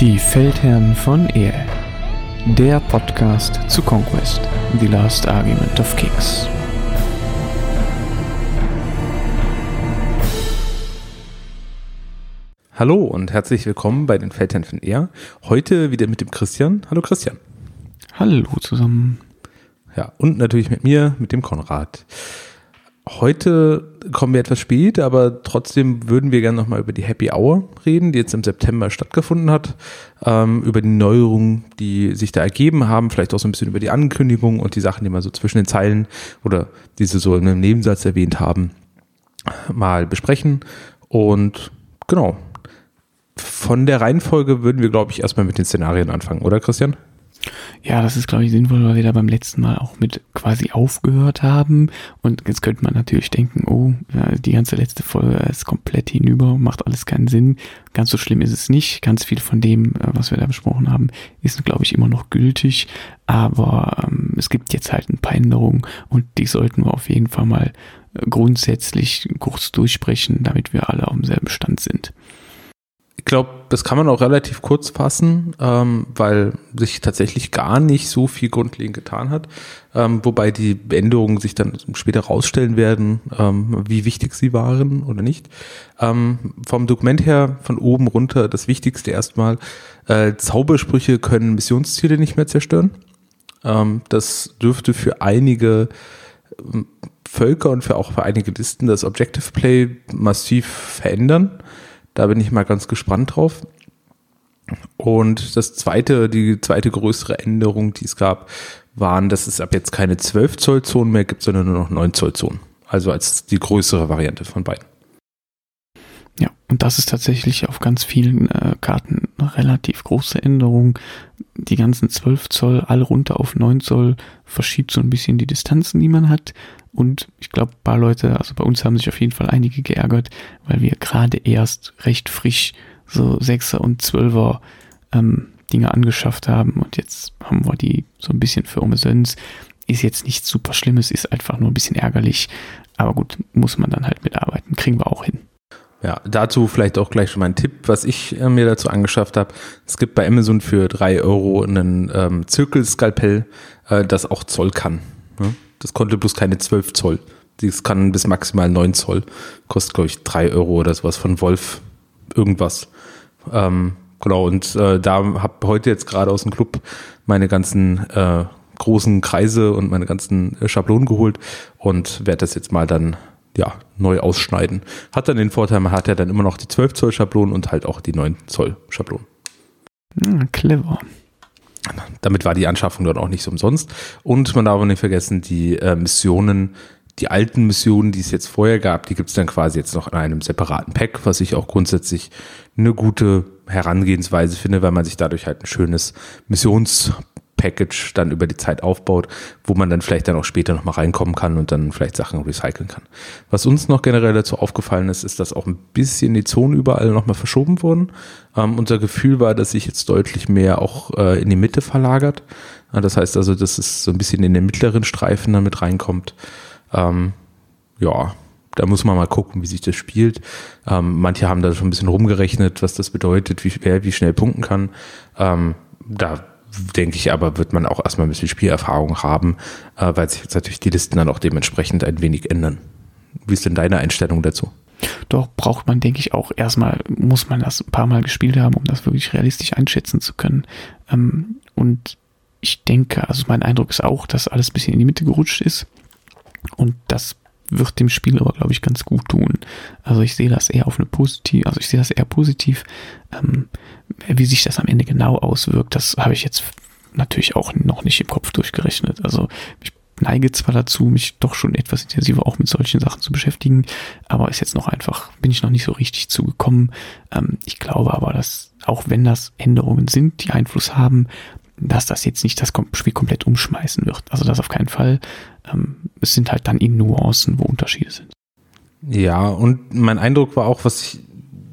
Die Feldherren von Ehe. Der Podcast zu Conquest, The Last Argument of Kings. Hallo und herzlich willkommen bei den Feldherren von Ehr. Heute wieder mit dem Christian. Hallo Christian. Hallo zusammen. Ja, und natürlich mit mir, mit dem Konrad. Heute kommen wir etwas spät, aber trotzdem würden wir gerne nochmal über die Happy Hour reden, die jetzt im September stattgefunden hat, ähm, über die Neuerungen, die sich da ergeben haben, vielleicht auch so ein bisschen über die Ankündigung und die Sachen, die man so zwischen den Zeilen oder diese so in einem Nebensatz erwähnt haben, mal besprechen. Und genau, von der Reihenfolge würden wir, glaube ich, erstmal mit den Szenarien anfangen, oder Christian? Ja, das ist, glaube ich, sinnvoll, weil wir da beim letzten Mal auch mit quasi aufgehört haben. Und jetzt könnte man natürlich denken, oh, die ganze letzte Folge ist komplett hinüber, macht alles keinen Sinn. Ganz so schlimm ist es nicht. Ganz viel von dem, äh, was wir da besprochen haben, ist, glaube ich, immer noch gültig. Aber ähm, es gibt jetzt halt ein paar Änderungen und die sollten wir auf jeden Fall mal äh, grundsätzlich kurz durchsprechen, damit wir alle auf demselben Stand sind. Ich glaube, das kann man auch relativ kurz fassen, ähm, weil sich tatsächlich gar nicht so viel grundlegend getan hat. Ähm, wobei die Änderungen sich dann später rausstellen werden, ähm, wie wichtig sie waren oder nicht. Ähm, vom Dokument her von oben runter das Wichtigste erstmal. Äh, Zaubersprüche können Missionsziele nicht mehr zerstören. Ähm, das dürfte für einige ähm, Völker und für auch für einige Listen das Objective Play massiv verändern. Da bin ich mal ganz gespannt drauf. Und das zweite, die zweite größere Änderung, die es gab, waren, dass es ab jetzt keine 12 Zoll Zonen mehr gibt, sondern nur noch 9 Zoll Zonen. Also als die größere Variante von beiden. Ja, und das ist tatsächlich auf ganz vielen äh, Karten eine relativ große Änderung. Die ganzen 12 Zoll, alle runter auf 9 Zoll, verschiebt so ein bisschen die Distanzen, die man hat. Und ich glaube, ein paar Leute, also bei uns haben sich auf jeden Fall einige geärgert, weil wir gerade erst recht frisch so 6er und 12er ähm, Dinge angeschafft haben. Und jetzt haben wir die so ein bisschen für umsonst. Ist jetzt nichts super Schlimmes, ist einfach nur ein bisschen ärgerlich. Aber gut, muss man dann halt mitarbeiten. Kriegen wir auch hin. Ja, dazu vielleicht auch gleich schon mal ein Tipp, was ich äh, mir dazu angeschafft habe. Es gibt bei Amazon für drei Euro einen ähm, Zirkelskalpell, äh, das auch Zoll kann. Ne? Das konnte bloß keine 12 Zoll. Das kann bis maximal 9 Zoll. Kostet, glaube ich, drei Euro oder sowas von Wolf irgendwas. Ähm, genau, und äh, da habe heute jetzt gerade aus dem Club meine ganzen äh, großen Kreise und meine ganzen äh, Schablonen geholt und werde das jetzt mal dann ja, neu ausschneiden. Hat dann den Vorteil, man hat ja dann immer noch die 12 Zoll Schablonen und halt auch die 9 Zoll Schablonen. Hm, clever. Damit war die Anschaffung dort auch nicht so umsonst. Und man darf auch nicht vergessen, die äh, Missionen, die alten Missionen, die es jetzt vorher gab, die gibt es dann quasi jetzt noch in einem separaten Pack, was ich auch grundsätzlich eine gute Herangehensweise finde, weil man sich dadurch halt ein schönes Missions Package dann über die Zeit aufbaut, wo man dann vielleicht dann auch später nochmal reinkommen kann und dann vielleicht Sachen recyceln kann. Was uns noch generell dazu aufgefallen ist, ist, dass auch ein bisschen die Zonen überall nochmal verschoben wurden. Ähm, unser Gefühl war, dass sich jetzt deutlich mehr auch äh, in die Mitte verlagert. Äh, das heißt also, dass es so ein bisschen in den mittleren Streifen damit reinkommt. Ähm, ja, da muss man mal gucken, wie sich das spielt. Ähm, manche haben da schon ein bisschen rumgerechnet, was das bedeutet, wie, wer wie schnell punkten kann. Ähm, da denke ich aber, wird man auch erstmal ein bisschen Spielerfahrung haben, äh, weil sich jetzt natürlich die Listen dann auch dementsprechend ein wenig ändern. Wie ist denn deine Einstellung dazu? Doch braucht man, denke ich, auch erstmal, muss man das ein paar Mal gespielt haben, um das wirklich realistisch einschätzen zu können. Ähm, und ich denke, also mein Eindruck ist auch, dass alles ein bisschen in die Mitte gerutscht ist. Und das wird dem Spiel aber, glaube ich, ganz gut tun. Also ich sehe das eher auf eine positiv, also ich sehe das eher positiv. Ähm, wie sich das am Ende genau auswirkt, das habe ich jetzt natürlich auch noch nicht im Kopf durchgerechnet. Also ich neige zwar dazu, mich doch schon etwas intensiver auch mit solchen Sachen zu beschäftigen, aber ist jetzt noch einfach, bin ich noch nicht so richtig zugekommen. Ähm, ich glaube aber, dass auch wenn das Änderungen sind, die Einfluss haben, dass das jetzt nicht das Spiel komplett umschmeißen wird. Also das auf keinen Fall. Ähm, es sind halt dann in Nuancen, wo Unterschiede sind. Ja, und mein Eindruck war auch, was ich,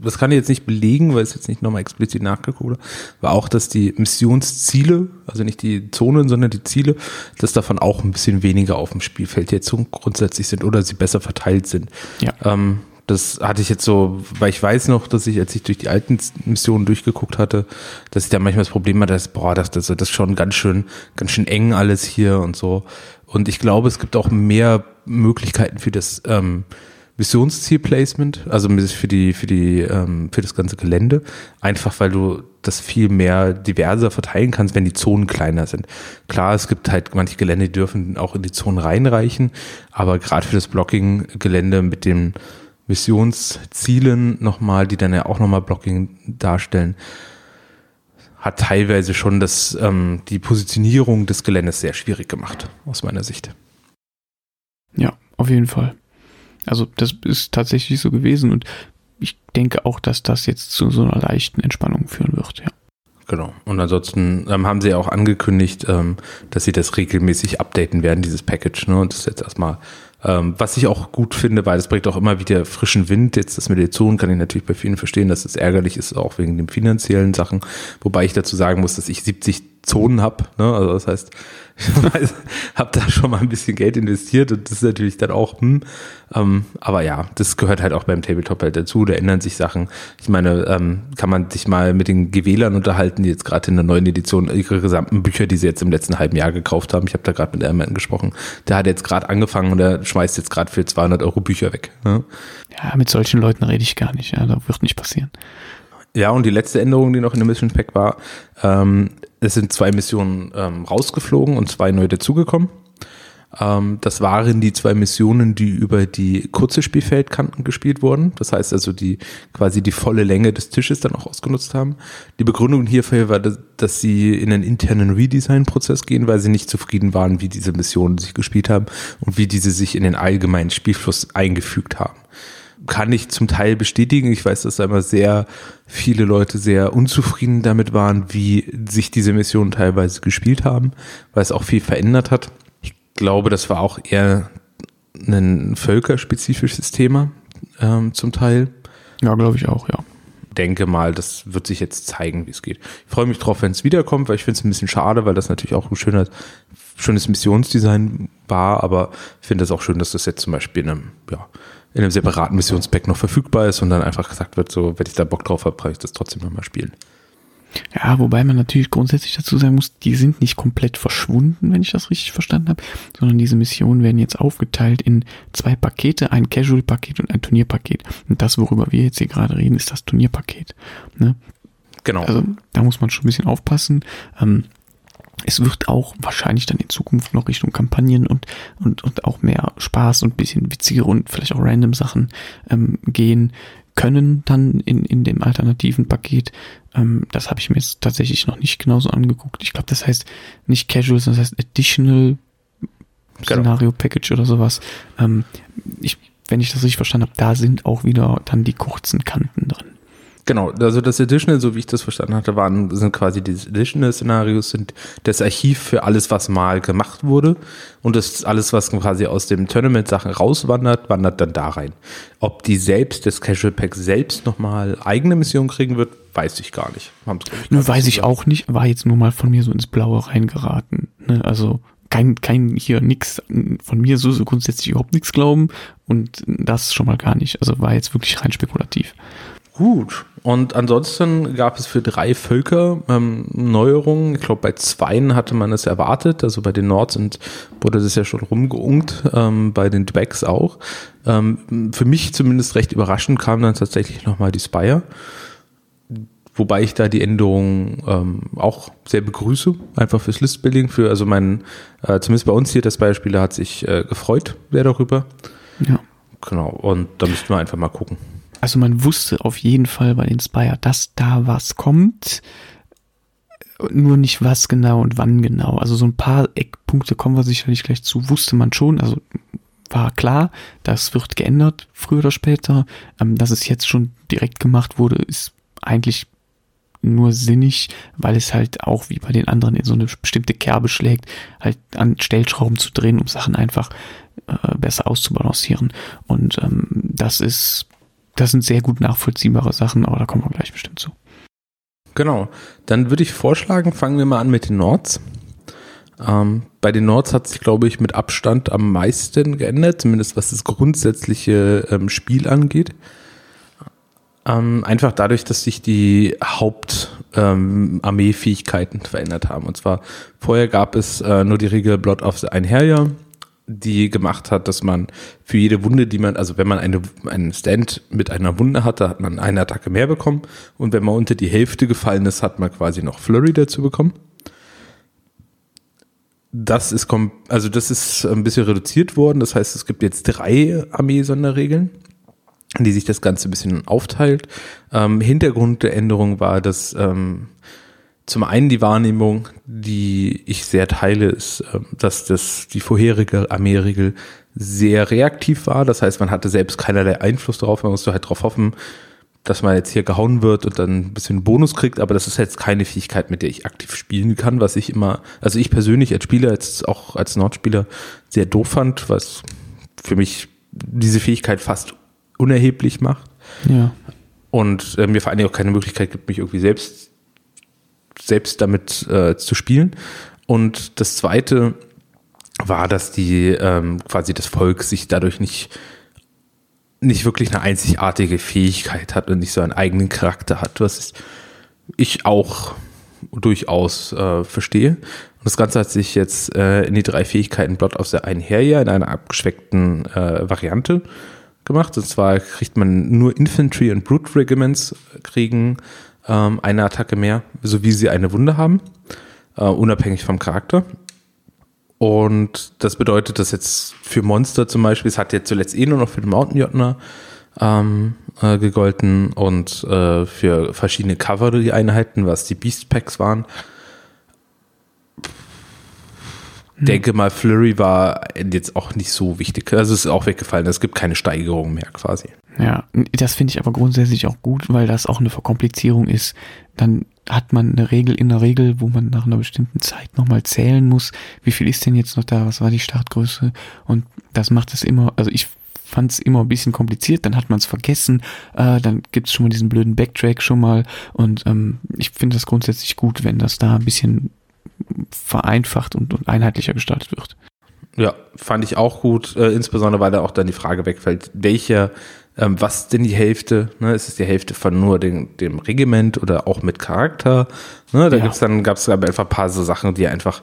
das kann ich jetzt nicht belegen, weil es jetzt nicht nochmal explizit nachgeguckt wurde, war auch, dass die Missionsziele, also nicht die Zonen, sondern die Ziele, dass davon auch ein bisschen weniger auf dem Spielfeld jetzt grundsätzlich sind oder sie besser verteilt sind. Ja. Ähm, Das hatte ich jetzt so, weil ich weiß noch, dass ich, als ich durch die alten Missionen durchgeguckt hatte, dass ich da manchmal das Problem hatte, dass, boah, das, das, das ist schon ganz schön, ganz schön eng alles hier und so. Und ich glaube, es gibt auch mehr Möglichkeiten für das ähm, Missionszielplacement, also für die, für die, ähm, für das ganze Gelände. Einfach weil du das viel mehr diverser verteilen kannst, wenn die Zonen kleiner sind. Klar, es gibt halt manche Gelände, die dürfen auch in die Zonen reinreichen, aber gerade für das Blocking-Gelände mit den Missionszielen nochmal, die dann ja auch nochmal Blocking darstellen, hat teilweise schon das, ähm, die Positionierung des Geländes sehr schwierig gemacht, aus meiner Sicht. Ja, auf jeden Fall. Also das ist tatsächlich so gewesen und ich denke auch, dass das jetzt zu so einer leichten Entspannung führen wird, ja. Genau. Und ansonsten ähm, haben sie ja auch angekündigt, ähm, dass sie das regelmäßig updaten werden, dieses Package. Ne? Und das ist jetzt erstmal, ähm, was ich auch gut finde, weil das bringt auch immer wieder frischen Wind. Jetzt das mit kann ich natürlich bei vielen verstehen, dass es ärgerlich ist, auch wegen den finanziellen Sachen. Wobei ich dazu sagen muss, dass ich 70 Zonen habe. Ne? Also das heißt, ich habe da schon mal ein bisschen Geld investiert und das ist natürlich dann auch, hm, ähm, aber ja, das gehört halt auch beim Tabletop halt dazu, da ändern sich Sachen. Ich meine, ähm, kann man sich mal mit den GWlern unterhalten, die jetzt gerade in der neuen Edition ihre gesamten Bücher, die sie jetzt im letzten halben Jahr gekauft haben, ich habe da gerade mit einem gesprochen, der hat jetzt gerade angefangen und der schmeißt jetzt gerade für 200 Euro Bücher weg. Ne? Ja, mit solchen Leuten rede ich gar nicht, ja, das wird nicht passieren. Ja, und die letzte Änderung, die noch in dem Mission Pack war, ähm, es sind zwei Missionen ähm, rausgeflogen und zwei neu dazugekommen. Ähm, das waren die zwei Missionen, die über die kurze Spielfeldkanten gespielt wurden. Das heißt also, die quasi die volle Länge des Tisches dann auch ausgenutzt haben. Die Begründung hierfür war, dass, dass sie in einen internen Redesign-Prozess gehen, weil sie nicht zufrieden waren, wie diese Missionen sich gespielt haben und wie diese sich in den allgemeinen Spielfluss eingefügt haben kann ich zum Teil bestätigen. Ich weiß, dass da immer sehr viele Leute sehr unzufrieden damit waren, wie sich diese Missionen teilweise gespielt haben, weil es auch viel verändert hat. Ich glaube, das war auch eher ein völkerspezifisches Thema ähm, zum Teil. Ja, glaube ich auch, ja. Denke mal, das wird sich jetzt zeigen, wie es geht. Ich freue mich drauf, wenn es wiederkommt, weil ich finde es ein bisschen schade, weil das natürlich auch ein schöner, schönes Missionsdesign war, aber ich finde es auch schön, dass das jetzt zum Beispiel in einem, ja, in einem separaten Missionspack noch verfügbar ist und dann einfach gesagt wird, so, wenn ich da Bock drauf habe, kann ich das trotzdem nochmal spielen. Ja, wobei man natürlich grundsätzlich dazu sagen muss, die sind nicht komplett verschwunden, wenn ich das richtig verstanden habe, sondern diese Missionen werden jetzt aufgeteilt in zwei Pakete, ein Casual-Paket und ein Turnierpaket. Und das, worüber wir jetzt hier gerade reden, ist das Turnierpaket. Ne? Genau. Also da muss man schon ein bisschen aufpassen. Ähm, es wird auch wahrscheinlich dann in Zukunft noch Richtung Kampagnen und, und, und auch mehr Spaß und bisschen witzigere und vielleicht auch random Sachen ähm, gehen können dann in, in dem alternativen Paket. Ähm, das habe ich mir jetzt tatsächlich noch nicht genauso angeguckt. Ich glaube, das heißt nicht Casual, sondern das heißt Additional genau. Szenario Package oder sowas. Ähm, ich, wenn ich das richtig verstanden habe, da sind auch wieder dann die kurzen Kanten drin. Genau, also das Additional, so wie ich das verstanden hatte, waren, sind quasi die Additional-Szenarios, sind das Archiv für alles, was mal gemacht wurde. Und das alles, was quasi aus dem Tournament-Sachen rauswandert, wandert dann da rein. Ob die selbst, das Casual Pack selbst nochmal eigene Mission kriegen wird, weiß ich gar nicht. Haben's, ich, Nur weiß ich auch nicht, war jetzt nur mal von mir so ins Blaue reingeraten. Ne? Also kein, kein hier nix von mir so, so grundsätzlich überhaupt nichts glauben und das schon mal gar nicht. Also war jetzt wirklich rein spekulativ. Gut. Und ansonsten gab es für drei Völker ähm, Neuerungen. Ich glaube, bei zweien hatte man es erwartet. Also bei den Nords und wurde das ja schon rumgeungt, ähm, bei den Dwecks auch. Ähm, für mich zumindest recht überraschend kam dann tatsächlich nochmal die Spire. Wobei ich da die Änderungen ähm, auch sehr begrüße, einfach fürs Listbuilding, für, also mein, äh, zumindest bei uns hier, der Spire-Spieler hat sich äh, gefreut sehr darüber. Ja. Genau, und da müssten wir einfach mal gucken. Also man wusste auf jeden Fall bei Inspire, dass da was kommt, nur nicht was genau und wann genau. Also so ein paar Eckpunkte kommen wir sicherlich gleich zu, wusste man schon, also war klar, das wird geändert, früher oder später. Ähm, dass es jetzt schon direkt gemacht wurde, ist eigentlich nur sinnig, weil es halt auch wie bei den anderen in so eine bestimmte Kerbe schlägt, halt an Stellschrauben zu drehen, um Sachen einfach äh, besser auszubalancieren. Und ähm, das ist das sind sehr gut nachvollziehbare Sachen, aber da kommen wir gleich bestimmt zu. Genau. Dann würde ich vorschlagen, fangen wir mal an mit den Nords. Ähm, bei den Nords hat sich, glaube ich, mit Abstand am meisten geändert, zumindest was das grundsätzliche ähm, Spiel angeht. Ähm, einfach dadurch, dass sich die Hauptarmeefähigkeiten ähm, verändert haben. Und zwar vorher gab es äh, nur die Regel Blood of the Einherjer, die gemacht hat, dass man für jede Wunde, die man, also wenn man eine, einen Stand mit einer Wunde hatte, hat man eine Attacke mehr bekommen. Und wenn man unter die Hälfte gefallen ist, hat man quasi noch Flurry dazu bekommen. Das ist, also das ist ein bisschen reduziert worden. Das heißt, es gibt jetzt drei Armee-Sonderregeln die sich das Ganze ein bisschen aufteilt. Ähm, Hintergrund der Änderung war, dass ähm, zum einen die Wahrnehmung, die ich sehr teile, ist, ähm, dass das die vorherige Armeeregel sehr reaktiv war. Das heißt, man hatte selbst keinerlei Einfluss darauf. Man musste halt darauf hoffen, dass man jetzt hier gehauen wird und dann ein bisschen Bonus kriegt, aber das ist jetzt keine Fähigkeit, mit der ich aktiv spielen kann, was ich immer, also ich persönlich als Spieler, jetzt auch als Nordspieler, sehr doof fand, was für mich diese Fähigkeit fast unerheblich macht. Ja. Und äh, mir vor allen Dingen auch keine Möglichkeit gibt, mich irgendwie selbst, selbst damit äh, zu spielen. Und das zweite war, dass die ähm, quasi das Volk sich dadurch nicht nicht wirklich eine einzigartige Fähigkeit hat und nicht so einen eigenen Charakter hat, was ich auch durchaus äh, verstehe. Und das Ganze hat sich jetzt äh, in die drei Fähigkeiten Blood of the Einherjer in einer abgeschweckten äh, Variante gemacht. Und zwar kriegt man nur Infantry und Brute Regiments kriegen ähm, eine Attacke mehr, so wie sie eine Wunde haben, äh, unabhängig vom Charakter. Und das bedeutet, dass jetzt für Monster zum Beispiel, es hat jetzt zuletzt eh nur noch für den Mountain Jotner ähm, äh, gegolten und äh, für verschiedene Cavalry-Einheiten, was die Beast Packs waren, hm. denke mal, Flurry war jetzt auch nicht so wichtig. Also es ist auch weggefallen. Es gibt keine Steigerung mehr quasi. Ja, das finde ich aber grundsätzlich auch gut, weil das auch eine Verkomplizierung ist. Dann hat man eine Regel in der Regel, wo man nach einer bestimmten Zeit nochmal zählen muss. Wie viel ist denn jetzt noch da? Was war die Startgröße? Und das macht es immer, also ich fand es immer ein bisschen kompliziert, dann hat man es vergessen, äh, dann gibt es schon mal diesen blöden Backtrack schon mal und ähm, ich finde das grundsätzlich gut, wenn das da ein bisschen vereinfacht und, und einheitlicher gestaltet wird. Ja, fand ich auch gut, äh, insbesondere weil da auch dann die Frage wegfällt, welcher, ähm, was denn die Hälfte? Ne? Ist es die Hälfte von nur den, dem Regiment oder auch mit Charakter? Ne? Da ja. gibt's dann, gab es einfach ein paar so Sachen, die einfach,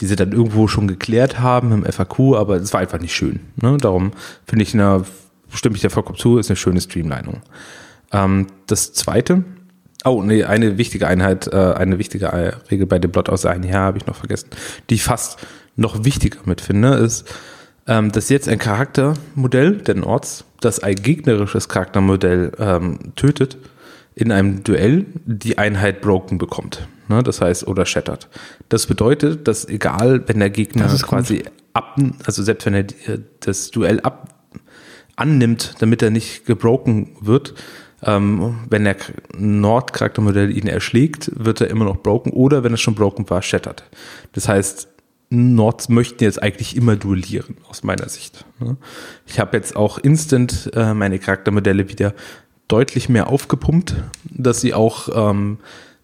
die sie dann irgendwo schon geklärt haben im FAQ, aber es war einfach nicht schön. Ne? Darum finde ich, eine, stimme ich dir vollkommen zu, ist eine schöne Streamlinung. Ähm, das zweite, Oh, nee, eine wichtige Einheit, äh, eine wichtige Regel bei dem Blot aus einem Jahr habe ich noch vergessen, die ich fast noch wichtiger mitfinde, ist, ähm, dass jetzt ein Charaktermodell der Orts, das ein gegnerisches Charaktermodell ähm, tötet, in einem Duell die Einheit broken bekommt. Ne? Das heißt, oder shattert. Das bedeutet, dass egal, wenn der Gegner quasi gut. ab, also selbst wenn er das Duell ab annimmt, damit er nicht gebroken wird, ähm, wenn der Nord-Charaktermodell ihn erschlägt, wird er immer noch broken oder wenn es schon broken war, shattert. Das heißt, Nords möchten jetzt eigentlich immer duellieren, aus meiner Sicht. Ne? Ich habe jetzt auch instant äh, meine Charaktermodelle wieder deutlich mehr aufgepumpt, dass sie auch ähm,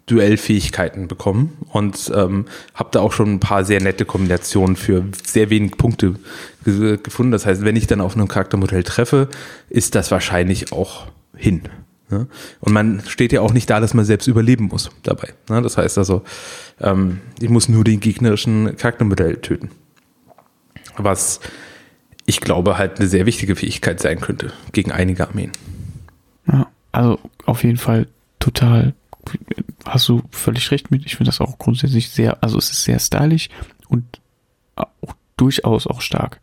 Duellfähigkeiten bekommen und ähm, habe da auch schon ein paar sehr nette Kombinationen für sehr wenig Punkte ge gefunden. Das heißt, wenn ich dann auf einem Charaktermodell treffe, ist das wahrscheinlich auch hin. Ne? Und man steht ja auch nicht da, dass man selbst überleben muss dabei. Ne? Das heißt also, ähm, ich muss nur den gegnerischen Charaktermodell töten. Was ich glaube halt eine sehr wichtige Fähigkeit sein könnte gegen einige Armeen. Ja, also auf jeden Fall total, hast du völlig recht mit. Ich finde das auch grundsätzlich sehr, also es ist sehr stylisch und auch durchaus auch stark.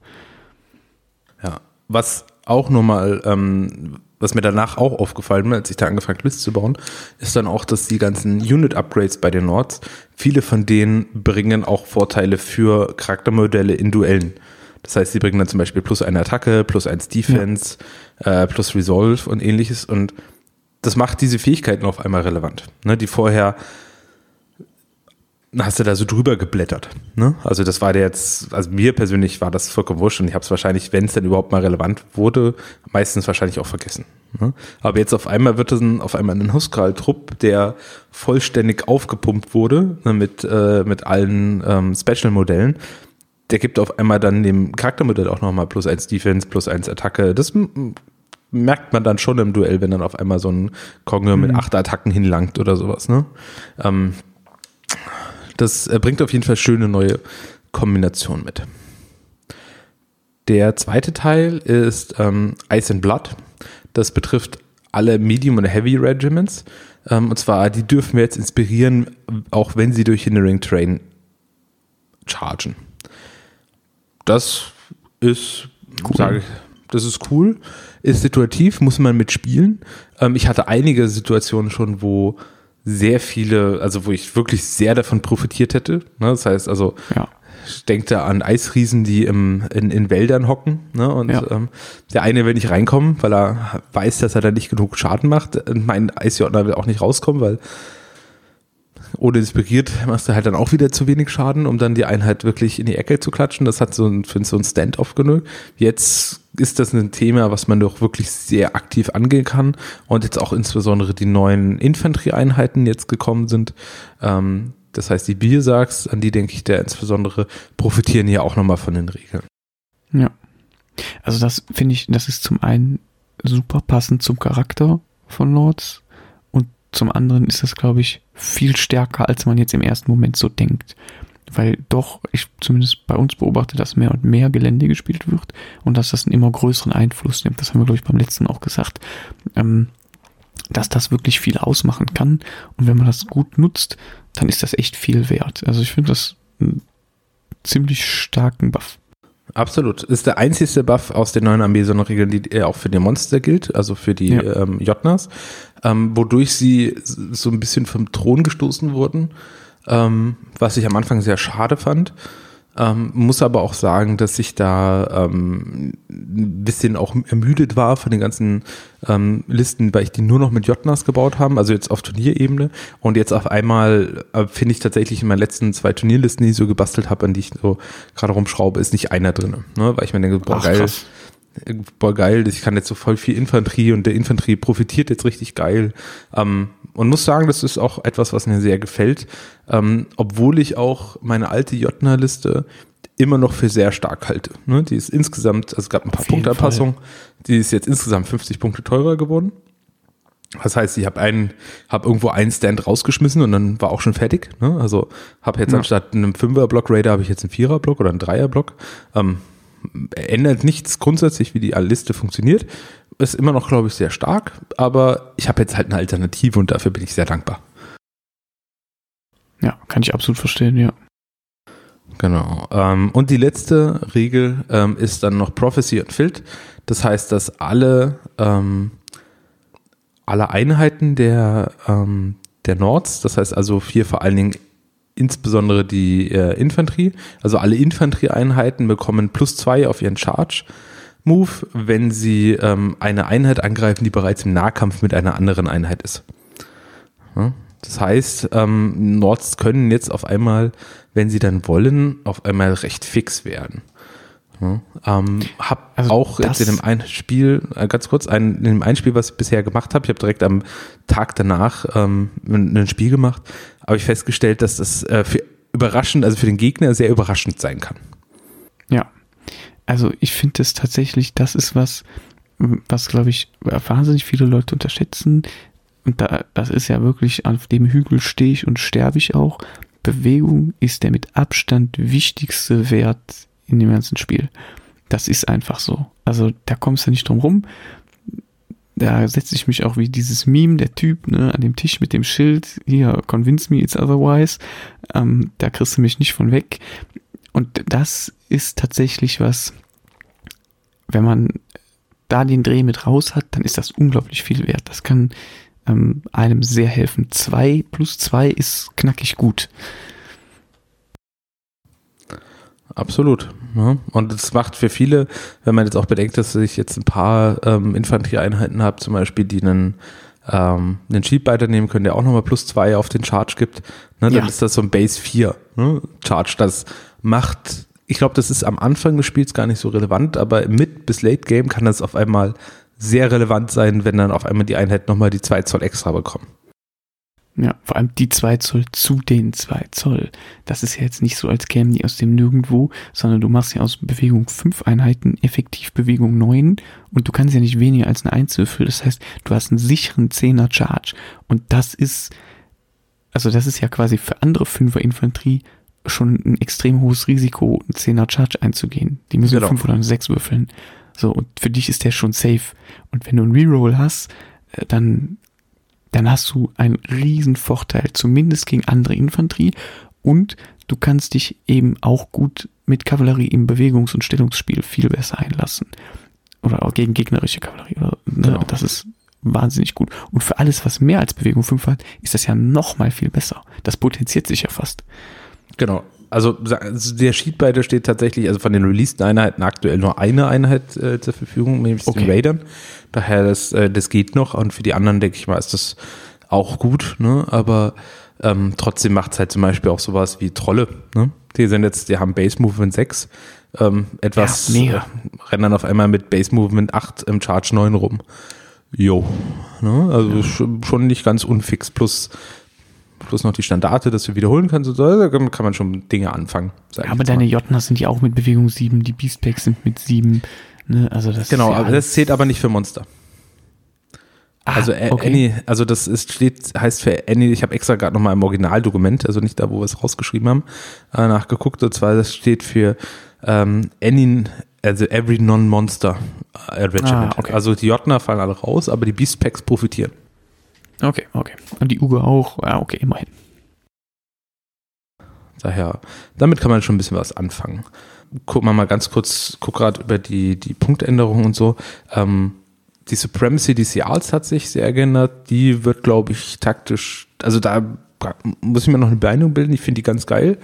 Ja, was auch nochmal ähm, was mir danach auch aufgefallen ist, als ich da angefangen List zu bauen, ist dann auch, dass die ganzen Unit-Upgrades bei den Nords, viele von denen bringen auch Vorteile für Charaktermodelle in Duellen. Das heißt, sie bringen dann zum Beispiel plus eine Attacke, plus eins Defense, ja. äh, plus Resolve und ähnliches. Und das macht diese Fähigkeiten auf einmal relevant, ne, die vorher hast du da so drüber geblättert. Ne? Also das war der jetzt, also mir persönlich war das vollkommen wurscht und ich habe es wahrscheinlich, wenn es denn überhaupt mal relevant wurde, meistens wahrscheinlich auch vergessen. Ne? Aber jetzt auf einmal wird es ein, auf einmal ein Huskral-Trupp, der vollständig aufgepumpt wurde ne, mit, äh, mit allen ähm, Special-Modellen. Der gibt auf einmal dann dem Charaktermodell auch nochmal plus eins Defense, plus eins Attacke. Das merkt man dann schon im Duell, wenn dann auf einmal so ein Kongre mhm. mit acht Attacken hinlangt oder sowas. Ne? Ähm, das äh, bringt auf jeden Fall schöne neue Kombinationen mit. Der zweite Teil ist ähm, Ice and Blood. Das betrifft alle Medium- und Heavy Regiments. Ähm, und zwar, die dürfen wir jetzt inspirieren, auch wenn sie durch Hindering Train chargen. Das ist, cool. sage ich, das ist cool, ist situativ, muss man mitspielen. Ähm, ich hatte einige Situationen schon, wo sehr viele, also wo ich wirklich sehr davon profitiert hätte. Ne? Das heißt also, ja. ich denke da an Eisriesen, die im, in, in Wäldern hocken. Ne? Und ja. ähm, der eine will nicht reinkommen, weil er weiß, dass er da nicht genug Schaden macht. Mein Eisjordner will auch nicht rauskommen, weil ohne inspiriert machst du halt dann auch wieder zu wenig Schaden, um dann die Einheit wirklich in die Ecke zu klatschen. Das hat so ein, für so ein Stand-off genug. Jetzt ist das ein Thema, was man doch wirklich sehr aktiv angehen kann und jetzt auch insbesondere die neuen Infanterieeinheiten jetzt gekommen sind. Ähm, das heißt, die Biersachs, an die denke ich, der insbesondere profitieren ja auch nochmal von den Regeln. Ja. Also das finde ich, das ist zum einen super passend zum Charakter von Lords zum anderen ist das, glaube ich, viel stärker, als man jetzt im ersten Moment so denkt. Weil doch, ich zumindest bei uns beobachte, dass mehr und mehr Gelände gespielt wird und dass das einen immer größeren Einfluss nimmt. Das haben wir, glaube ich, beim letzten auch gesagt. Ähm, dass das wirklich viel ausmachen kann. Und wenn man das gut nutzt, dann ist das echt viel wert. Also ich finde das einen ziemlich starken Buff. Absolut. Ist der einzigste Buff aus den neuen Armee-Regeln, die auch für die Monster gilt, also für die ja. ähm, Jotnas, ähm, wodurch sie so ein bisschen vom Thron gestoßen wurden, ähm, was ich am Anfang sehr schade fand. Ähm, muss aber auch sagen, dass ich da ähm, ein bisschen auch ermüdet war von den ganzen ähm, Listen, weil ich die nur noch mit Jotnas gebaut habe, also jetzt auf Turnierebene. Und jetzt auf einmal äh, finde ich tatsächlich in meinen letzten zwei Turnierlisten, die ich so gebastelt habe, an die ich so gerade rumschraube, ist nicht einer drin. Ne? Weil ich mir denke, boah, Ach, geil. Krass boah geil, ich kann jetzt so voll viel Infanterie und der Infanterie profitiert jetzt richtig geil. Ähm, und muss sagen, das ist auch etwas, was mir sehr gefällt, ähm, obwohl ich auch meine alte Jotner-Liste immer noch für sehr stark halte. Ne? Die ist insgesamt, also es gab ein paar Punkteanpassungen, die ist jetzt insgesamt 50 Punkte teurer geworden. Das heißt, ich habe einen, habe irgendwo einen Stand rausgeschmissen und dann war auch schon fertig. Ne? Also habe jetzt ja. anstatt einem Fünfer-Block Raider habe ich jetzt einen Vierer-Block oder einen Dreier-Block. Ähm, ändert nichts grundsätzlich, wie die Liste funktioniert. Ist immer noch, glaube ich, sehr stark, aber ich habe jetzt halt eine Alternative und dafür bin ich sehr dankbar. Ja, kann ich absolut verstehen, ja. Genau. Ähm, und die letzte Regel ähm, ist dann noch Prophecy und Field. Das heißt, dass alle, ähm, alle Einheiten der, ähm, der Nords, das heißt also vier vor allen Dingen insbesondere die äh, Infanterie. Also alle Infanterieeinheiten bekommen plus zwei auf ihren Charge. Move, wenn sie ähm, eine Einheit angreifen, die bereits im Nahkampf mit einer anderen Einheit ist. Ja, das heißt, ähm, Nords können jetzt auf einmal, wenn sie dann wollen, auf einmal recht fix werden. Ja, ähm, hab also auch jetzt in dem einen Spiel, äh, ganz kurz, ein, in dem einen Spiel, was ich bisher gemacht habe, ich habe direkt am Tag danach ähm, ein Spiel gemacht, habe ich festgestellt, dass das äh, für überraschend, also für den Gegner sehr überraschend sein kann. Ja, also ich finde das tatsächlich, das ist was, was glaube ich wahnsinnig viele Leute unterschätzen. Und da, das ist ja wirklich, auf dem Hügel stehe ich und sterbe ich auch. Bewegung ist der mit Abstand wichtigste Wert in dem ganzen Spiel. Das ist einfach so. Also da kommst du nicht drum rum. Da setze ich mich auch wie dieses Meme, der Typ, ne, an dem Tisch mit dem Schild, hier, convince me it's otherwise. Ähm, da kriegst du mich nicht von weg. Und das ist tatsächlich was, wenn man da den Dreh mit raus hat, dann ist das unglaublich viel wert. Das kann ähm, einem sehr helfen. Zwei plus zwei ist knackig gut. Absolut. Ja. Und es macht für viele, wenn man jetzt auch bedenkt, dass ich jetzt ein paar ähm, Infanterieeinheiten habe, zum Beispiel, die einen ähm, einen Sheetbiter nehmen können, der auch nochmal plus zwei auf den Charge gibt, ne, dann Ja. ist das so ein Base 4 ne, Charge. Das macht, ich glaube, das ist am Anfang des Spiels gar nicht so relevant, aber im Mid- bis Late-Game kann das auf einmal sehr relevant sein, wenn dann auf einmal die Einheit nochmal die 2 Zoll extra bekommen. Ja, vor allem die 2 Zoll zu den 2 Zoll. Das ist ja jetzt nicht so, als kämen die aus dem Nirgendwo, sondern du machst ja aus Bewegung 5 Einheiten effektiv Bewegung 9 und du kannst ja nicht weniger als eine 1 würfeln. Das heißt, du hast einen sicheren 10er Charge und das ist, also das ist ja quasi für andere 5er Infanterie schon ein extrem hohes Risiko, einen 10er Charge einzugehen. Die müssen Genau. 5 oder 6 würfeln. So, und für dich ist der schon safe. Und wenn du einen Reroll hast, äh, dann dann hast du einen riesen Vorteil, zumindest gegen andere Infanterie und du kannst dich eben auch gut mit Kavallerie im Bewegungs- und Stellungsspiel viel besser einlassen. Oder auch gegen gegnerische Kavallerie. Oder, ne, Genau. Das ist wahnsinnig gut. Und für alles, was mehr als Bewegung 5 hat, ist das ja noch mal viel besser. Das potenziert sich ja fast. Genau. Also der Sheetbiter steht tatsächlich, also von den releaseden Einheiten aktuell nur eine Einheit äh, zur Verfügung, nämlich Okay. den Raidern. Daher, das, äh, das geht noch und für die anderen, denke ich mal, ist das auch gut, ne? Aber ähm, trotzdem macht es halt zum Beispiel auch sowas wie Trolle, ne? Die sind jetzt, die haben Base Movement 6, ähm, etwas Ja, äh, rennen dann auf einmal mit Base Movement 8 im Charge 9 rum. Jo. Ne? Also schon, schon nicht ganz unfix. Plus, plus noch die Standarte, dass du wiederholen kannst. und so. Da kann man schon Dinge anfangen. ich aber deine. Jotner sind ja auch mit Bewegung 7, die Beastpacks sind mit 7. Ne? Also das Genau, ja aber das zählt aber nicht für Monster. Ah, Also A- okay. Annie, also das ist, steht, heißt für Annie, ich habe extra gerade nochmal im Originaldokument, also nicht da, wo wir es rausgeschrieben haben, äh, nachgeguckt. Und zwar, das steht für ähm, Annie, also every non-monster äh, Regiment. Ah, okay. Also die Jotner fallen alle raus, aber die Beastpacks profitieren. Okay, okay. Und die Uge auch. Ja, okay, immerhin. Daher, damit kann man schon ein bisschen was anfangen. Gucken wir mal ganz kurz, guck gerade über die, die Punktänderungen und so. Ähm, die Supremacy des Jahres hat sich sehr geändert. Die wird, glaube ich, taktisch, also da muss ich mir noch eine Meinung bilden. Ich finde die ganz geil.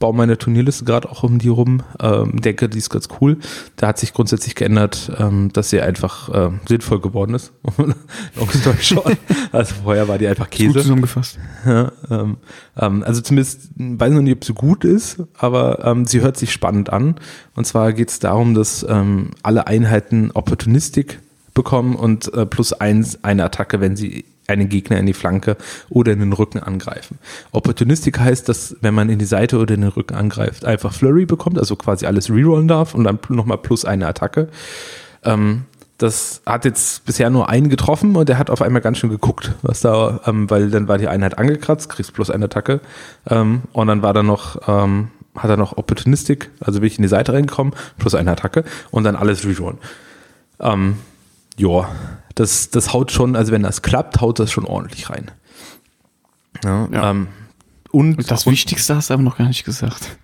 Baue meine Turnierliste gerade auch um die rum. Ähm, denke, die ist ganz cool. Da hat sich grundsätzlich geändert, ähm, dass sie einfach ähm, sinnvoll geworden ist. Also vorher war die einfach Gut Käse. zusammengefasst. Ja, ähm, ähm, also zumindest weiß noch nicht, ob sie gut ist, aber ähm, sie hört sich spannend an. Und zwar geht es darum, dass ähm, alle Einheiten Opportunistik bekommen und äh, plus eins eine Attacke, wenn sie einen Gegner in die Flanke oder in den Rücken angreifen. Opportunistik heißt, dass wenn man in die Seite oder in den Rücken angreift, einfach Flurry bekommt, also quasi alles rerollen darf und dann nochmal plus eine Attacke. Ähm, das hat jetzt bisher nur einen getroffen und der hat auf einmal ganz schön geguckt, was da, ähm, weil dann war die Einheit angekratzt, kriegst plus eine Attacke. Ähm, und dann war da noch, ähm, hat er noch Opportunistik, also bin ich in die Seite reingekommen, plus eine Attacke und dann alles rerollen. Ähm, ja, das, das haut schon, also wenn das klappt, haut das schon ordentlich rein. Ja, Ja. Ähm, und, Und das und Wichtigste hast du aber noch gar nicht gesagt.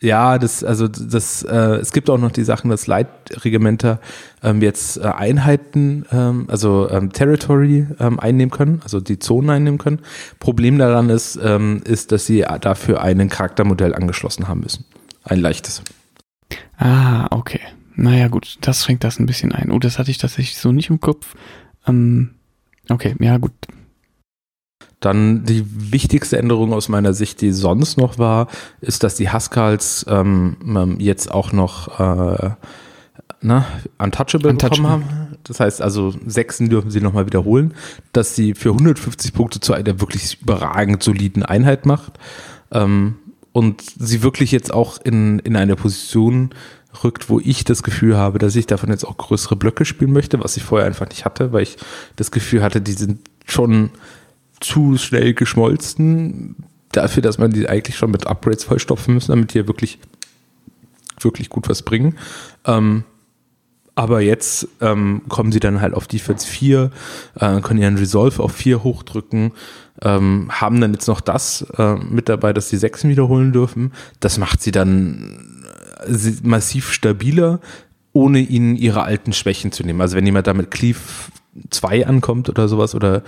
Ja, das, also das, äh, es gibt auch noch die Sachen, dass Leitregimenter ähm, jetzt äh, Einheiten, ähm, also ähm, Territory ähm, einnehmen können, also die Zonen einnehmen können. Problem daran ist, ähm, ist, dass sie dafür ein Charaktermodell angeschlossen haben müssen. Ein leichtes. Ah, okay. Naja, gut, das schränkt das ein bisschen ein. Oh, das hatte ich tatsächlich so nicht im Kopf. Ähm, okay, ja, gut. Dann die wichtigste Änderung aus meiner Sicht, die sonst noch war, ist, dass die Huskals ähm, ähm, jetzt auch noch äh, na, Untouchable, Untouchable. bekommen haben. Das heißt also, Sechsen dürfen sie nochmal wiederholen, dass sie für 150 Punkte zu einer wirklich überragend soliden Einheit macht. Ähm, und sie wirklich jetzt auch in, in eine Position rückt, wo ich das Gefühl habe, dass ich davon jetzt auch größere Blöcke spielen möchte, was ich vorher einfach nicht hatte, weil ich das Gefühl hatte, die sind schon zu schnell geschmolzen dafür, dass man die eigentlich schon mit Upgrades vollstopfen müssen, damit die ja wirklich, wirklich gut was bringen. Ähm, aber jetzt ähm, kommen sie dann halt auf Defense 4, äh, können ihren Resolve auf 4 hochdrücken, ähm, haben dann jetzt noch das äh, mit dabei, dass sie 6 wiederholen dürfen. Das macht sie dann massiv stabiler, ohne ihnen ihre alten Schwächen zu nehmen. Also wenn jemand damit Cleave 2 ankommt oder sowas oder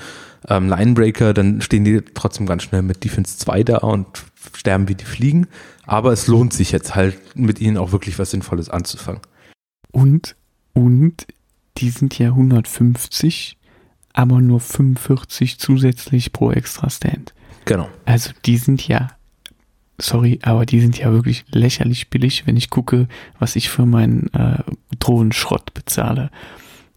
ähm, Linebreaker, dann stehen die trotzdem ganz schnell mit Defense 2 da und sterben wie die Fliegen. Aber es lohnt sich jetzt halt mit ihnen auch wirklich was Sinnvolles anzufangen. Und, und, die sind ja 150, aber nur 45 zusätzlich pro extra Stand. Genau. Also die sind ja, sorry, aber die sind ja wirklich lächerlich billig, wenn ich gucke, was ich für meinen äh, Drohnenschrott bezahle.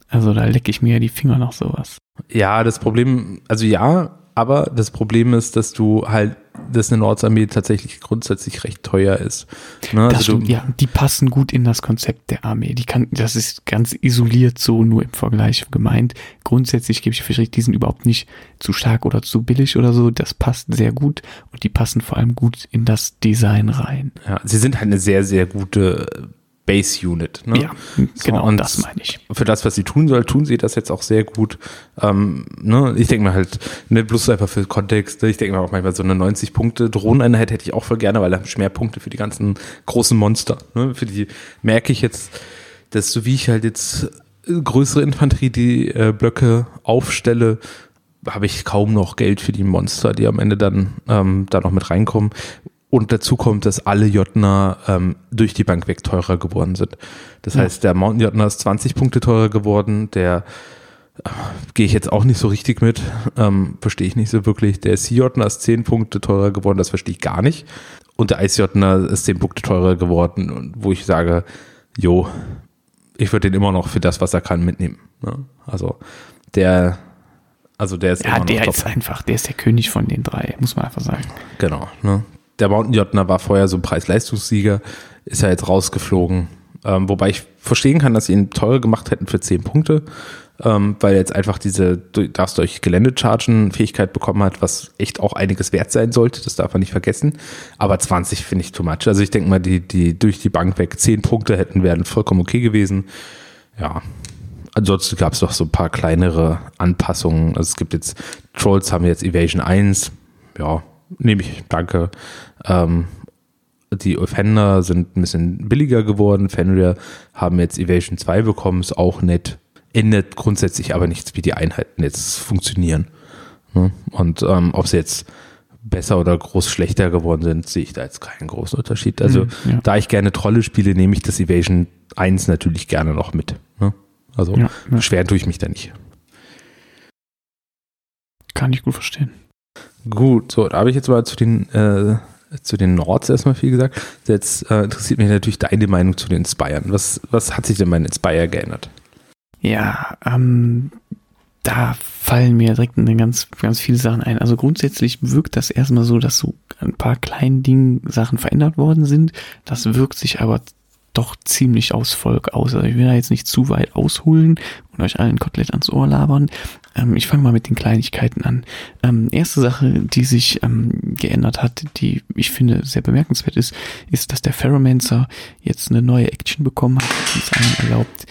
Also da lecke ich mir ja die Finger nach sowas. Ja, das Problem, also ja, aber das Problem ist, dass du halt, dass eine Nordsarmee tatsächlich grundsätzlich recht teuer ist. Ne? Das Also stimmt, du, ja, die passen gut in das Konzept der Armee. Die kann, das ist ganz isoliert so nur im Vergleich gemeint. Grundsätzlich gebe ich für die sind überhaupt nicht zu stark oder zu billig oder so. Das passt sehr gut und die passen vor allem gut in das Design rein. ja, sie sind halt eine sehr, sehr gute Base Unit. Ne? Ja, genau, und das meine ich. Für das, was sie tun soll, tun sie das jetzt auch sehr gut. Ähm, ne? Ich denke mir halt, ne, bloß einfach für Kontext, ne? ich denke mir auch manchmal so eine 90-Punkte-Drohneneinheit hätte ich auch voll gerne, weil da habe ich mehr Punkte für die ganzen großen Monster. Ne? Für die merke ich jetzt, dass so wie ich halt jetzt äh, größere Infanterie die äh, Blöcke aufstelle, habe ich kaum noch Geld für die Monster, die am Ende dann ähm, da noch mit reinkommen. Und dazu kommt, dass alle Jotner ähm, durch die Bank weg teurer geworden sind. Das Ja. heißt, der Mountain Jotner ist 20 Punkte teurer geworden, der äh, gehe ich jetzt auch nicht so richtig mit, ähm, verstehe ich nicht so wirklich. Der Sea Jotner ist 10 Punkte teurer geworden, das verstehe ich gar nicht. Und der Eis Jotner ist 10 Punkte teurer geworden, und wo ich sage, jo, ich würde den immer noch für das, was er kann, mitnehmen. Ne? Also der, also der ist Ja, der top. ist einfach, der ist der König von den drei, muss man einfach sagen. Genau. Ne? Der Mountain Jotner war vorher so ein Preis-Leistungssieger, ist ja jetzt rausgeflogen. Ähm, wobei ich verstehen kann, dass sie ihn teurer gemacht hätten für 10 Punkte, ähm, weil er jetzt einfach diese, du darfst durch Geländechargen Fähigkeit bekommen hat, was echt auch einiges wert sein sollte, das darf man nicht vergessen. Aber 20 finde ich too much. Also ich denke mal, die, die durch die Bank weg 10 Punkte hätten wären vollkommen okay gewesen. Ja. Ansonsten gab es noch so ein paar kleinere Anpassungen. Also es gibt jetzt, Trolls haben jetzt Evasion 1. Ja, nehme ich, danke. Ähm, die Offender sind ein bisschen billiger geworden. Fenrir haben jetzt Evasion 2 bekommen, ist auch nett. Ändert grundsätzlich aber nichts, wie die Einheiten jetzt funktionieren. Ne? Und ähm, ob sie jetzt besser oder groß schlechter geworden sind, sehe ich da jetzt keinen großen Unterschied. Also, Mhm, ja. da ich gerne Trolle spiele, nehme ich das Evasion 1 natürlich gerne noch mit. Ne? Also, Ja, ja. beschweren tue ich mich da nicht. Kann ich gut verstehen. Gut, so, da habe ich jetzt mal zu den, äh, zu den Nords erstmal viel gesagt. Jetzt äh, interessiert mich natürlich deine Meinung zu den Inspiren. Was, was hat sich denn bei den Inspire geändert? Ja, ähm, da fallen mir direkt ganz, ganz viele Sachen ein. Also grundsätzlich wirkt das erstmal so, dass so ein paar kleinen Dingen Sachen verändert worden sind. Das wirkt sich aber doch ziemlich aus Volk aus. Also ich will da jetzt nicht zu weit ausholen und euch allen Kotelett ans Ohr labern. Ähm, ich fange mal mit den Kleinigkeiten an. Ähm, erste Sache, die sich ähm, geändert hat, die ich finde sehr bemerkenswert ist, ist, dass der Ferromancer jetzt eine neue Action bekommen hat, die es einem erlaubt,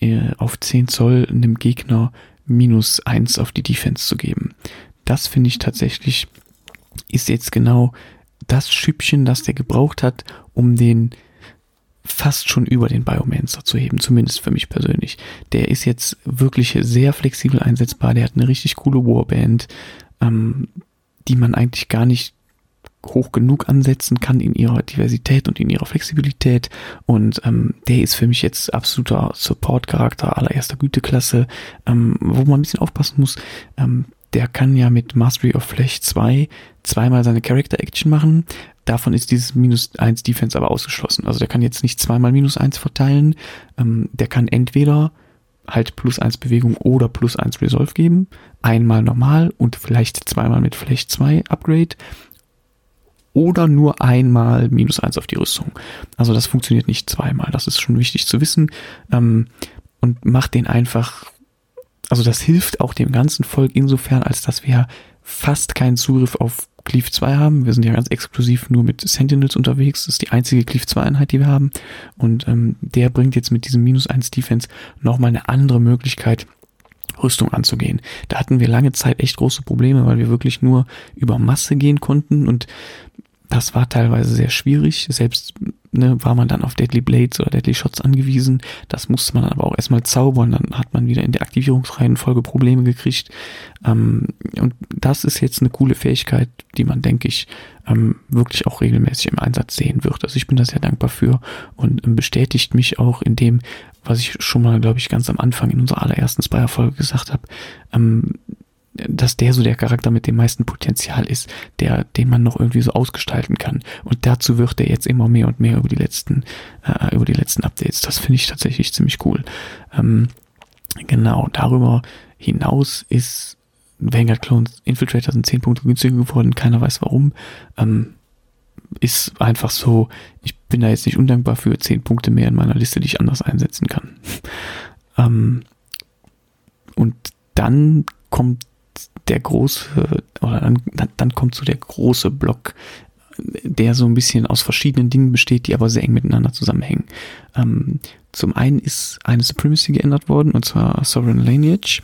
äh, auf 10 Zoll einem Gegner minus 1 auf die Defense zu geben. Das finde ich tatsächlich ist jetzt genau das Schüppchen, das der gebraucht hat, um den fast schon über den Biomancer zu heben, zumindest für mich persönlich. Der ist jetzt wirklich sehr flexibel einsetzbar, der hat eine richtig coole Warband, ähm, die man eigentlich gar nicht hoch genug ansetzen kann in ihrer Diversität und in ihrer Flexibilität. Und ähm, der ist für mich jetzt absoluter Support-Charakter allererster Güteklasse, ähm, wo man ein bisschen aufpassen muss. Ähm, der kann ja mit Mastery of Flash 2 zweimal seine Character Action machen. Davon ist dieses minus 1 Defense aber ausgeschlossen. Also der kann jetzt nicht zweimal minus 1 verteilen. Ähm, der kann entweder halt plus 1 Bewegung oder plus 1 Resolve geben. Einmal normal und vielleicht zweimal mit Flash 2 Upgrade oder nur einmal minus eins auf die Rüstung. Also das funktioniert nicht zweimal. Das ist schon wichtig zu wissen. Ähm, und macht den einfach, also das hilft auch dem ganzen Volk insofern, als dass wir fast keinen Zugriff auf Cleave 2 haben. Wir sind ja ganz exklusiv nur mit Sentinels unterwegs. Das ist die einzige Cleave 2 Einheit, die wir haben. Und ähm, der bringt jetzt mit diesem minus 1 Defense nochmal eine andere Möglichkeit, Rüstung anzugehen. Da hatten wir lange Zeit echt große Probleme, weil wir wirklich nur über Masse gehen konnten und das war teilweise sehr schwierig. Selbst ne, war man dann auf Deadly Blades oder Deadly Shots angewiesen. Das musste man aber auch erstmal zaubern. Dann hat man wieder in der Aktivierungsreihenfolge Probleme gekriegt. Ähm, und das ist jetzt eine coole Fähigkeit, die man, denke ich, ähm, wirklich auch regelmäßig im Einsatz sehen wird. Also ich bin da sehr dankbar für und ähm, bestätigt mich auch in dem, was ich schon mal, glaube ich, ganz am Anfang in unserer allerersten Spire-Folge gesagt habe, ähm, dass der so der Charakter mit dem meisten Potenzial ist, der, den man noch irgendwie so ausgestalten kann. Und dazu wird er jetzt immer mehr und mehr über die letzten, äh, über die letzten Updates. Das finde ich tatsächlich ziemlich cool. Ähm, genau, darüber hinaus ist Vanguard Clones Infiltrator sind 10 Punkte günstiger geworden, keiner weiß warum. Ähm, ist einfach so, ich bin da jetzt nicht undankbar für 10 Punkte mehr in meiner Liste, die ich anders einsetzen kann. ähm, und dann kommt der große, oder dann, dann kommt so der große Block, der so ein bisschen aus verschiedenen Dingen besteht, die aber sehr eng miteinander zusammenhängen. Ähm, zum einen ist eine Supremacy geändert worden, und zwar Sovereign Lineage.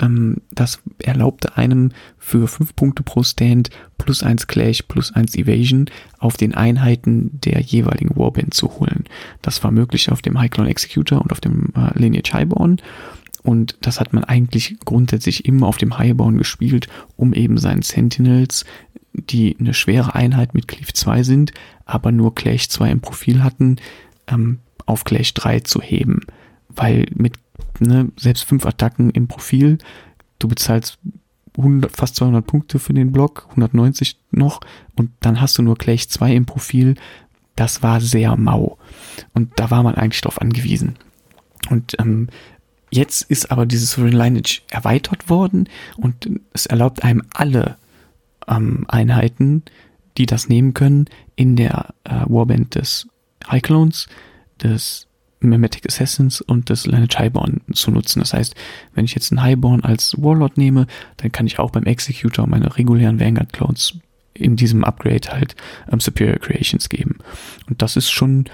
Ähm, das erlaubte einem für 5 Punkte pro Stand plus 1 Clash plus 1 Evasion auf den Einheiten der jeweiligen Warband zu holen. Das war möglich auf dem High Clone Executor und auf dem äh, Lineage Highborn. Und das hat man eigentlich grundsätzlich immer auf dem Highborn gespielt, um eben seinen Sentinels, die eine schwere Einheit mit Cleave 2 sind, aber nur Clash 2 im Profil hatten, ähm, auf Clash 3 zu heben. Weil mit ne, selbst fünf Attacken im Profil, du bezahlst 100, fast 200 Punkte für den Block, 190 noch, und dann hast du nur Clash 2 im Profil. Das war sehr mau. Und da war man eigentlich drauf angewiesen. Und ähm, Jetzt ist aber dieses Sovereign Lineage erweitert worden und es erlaubt einem alle ähm, Einheiten, die das nehmen können, in der äh, Warband des High Clones, des Mimetic Assassins und des Lineage Highborn zu nutzen. Das heißt, wenn ich jetzt einen Highborn als Warlord nehme, dann kann ich auch beim Executor meine regulären Vanguard Clones in diesem Upgrade halt ähm, Superior Creations geben. Und das ist schon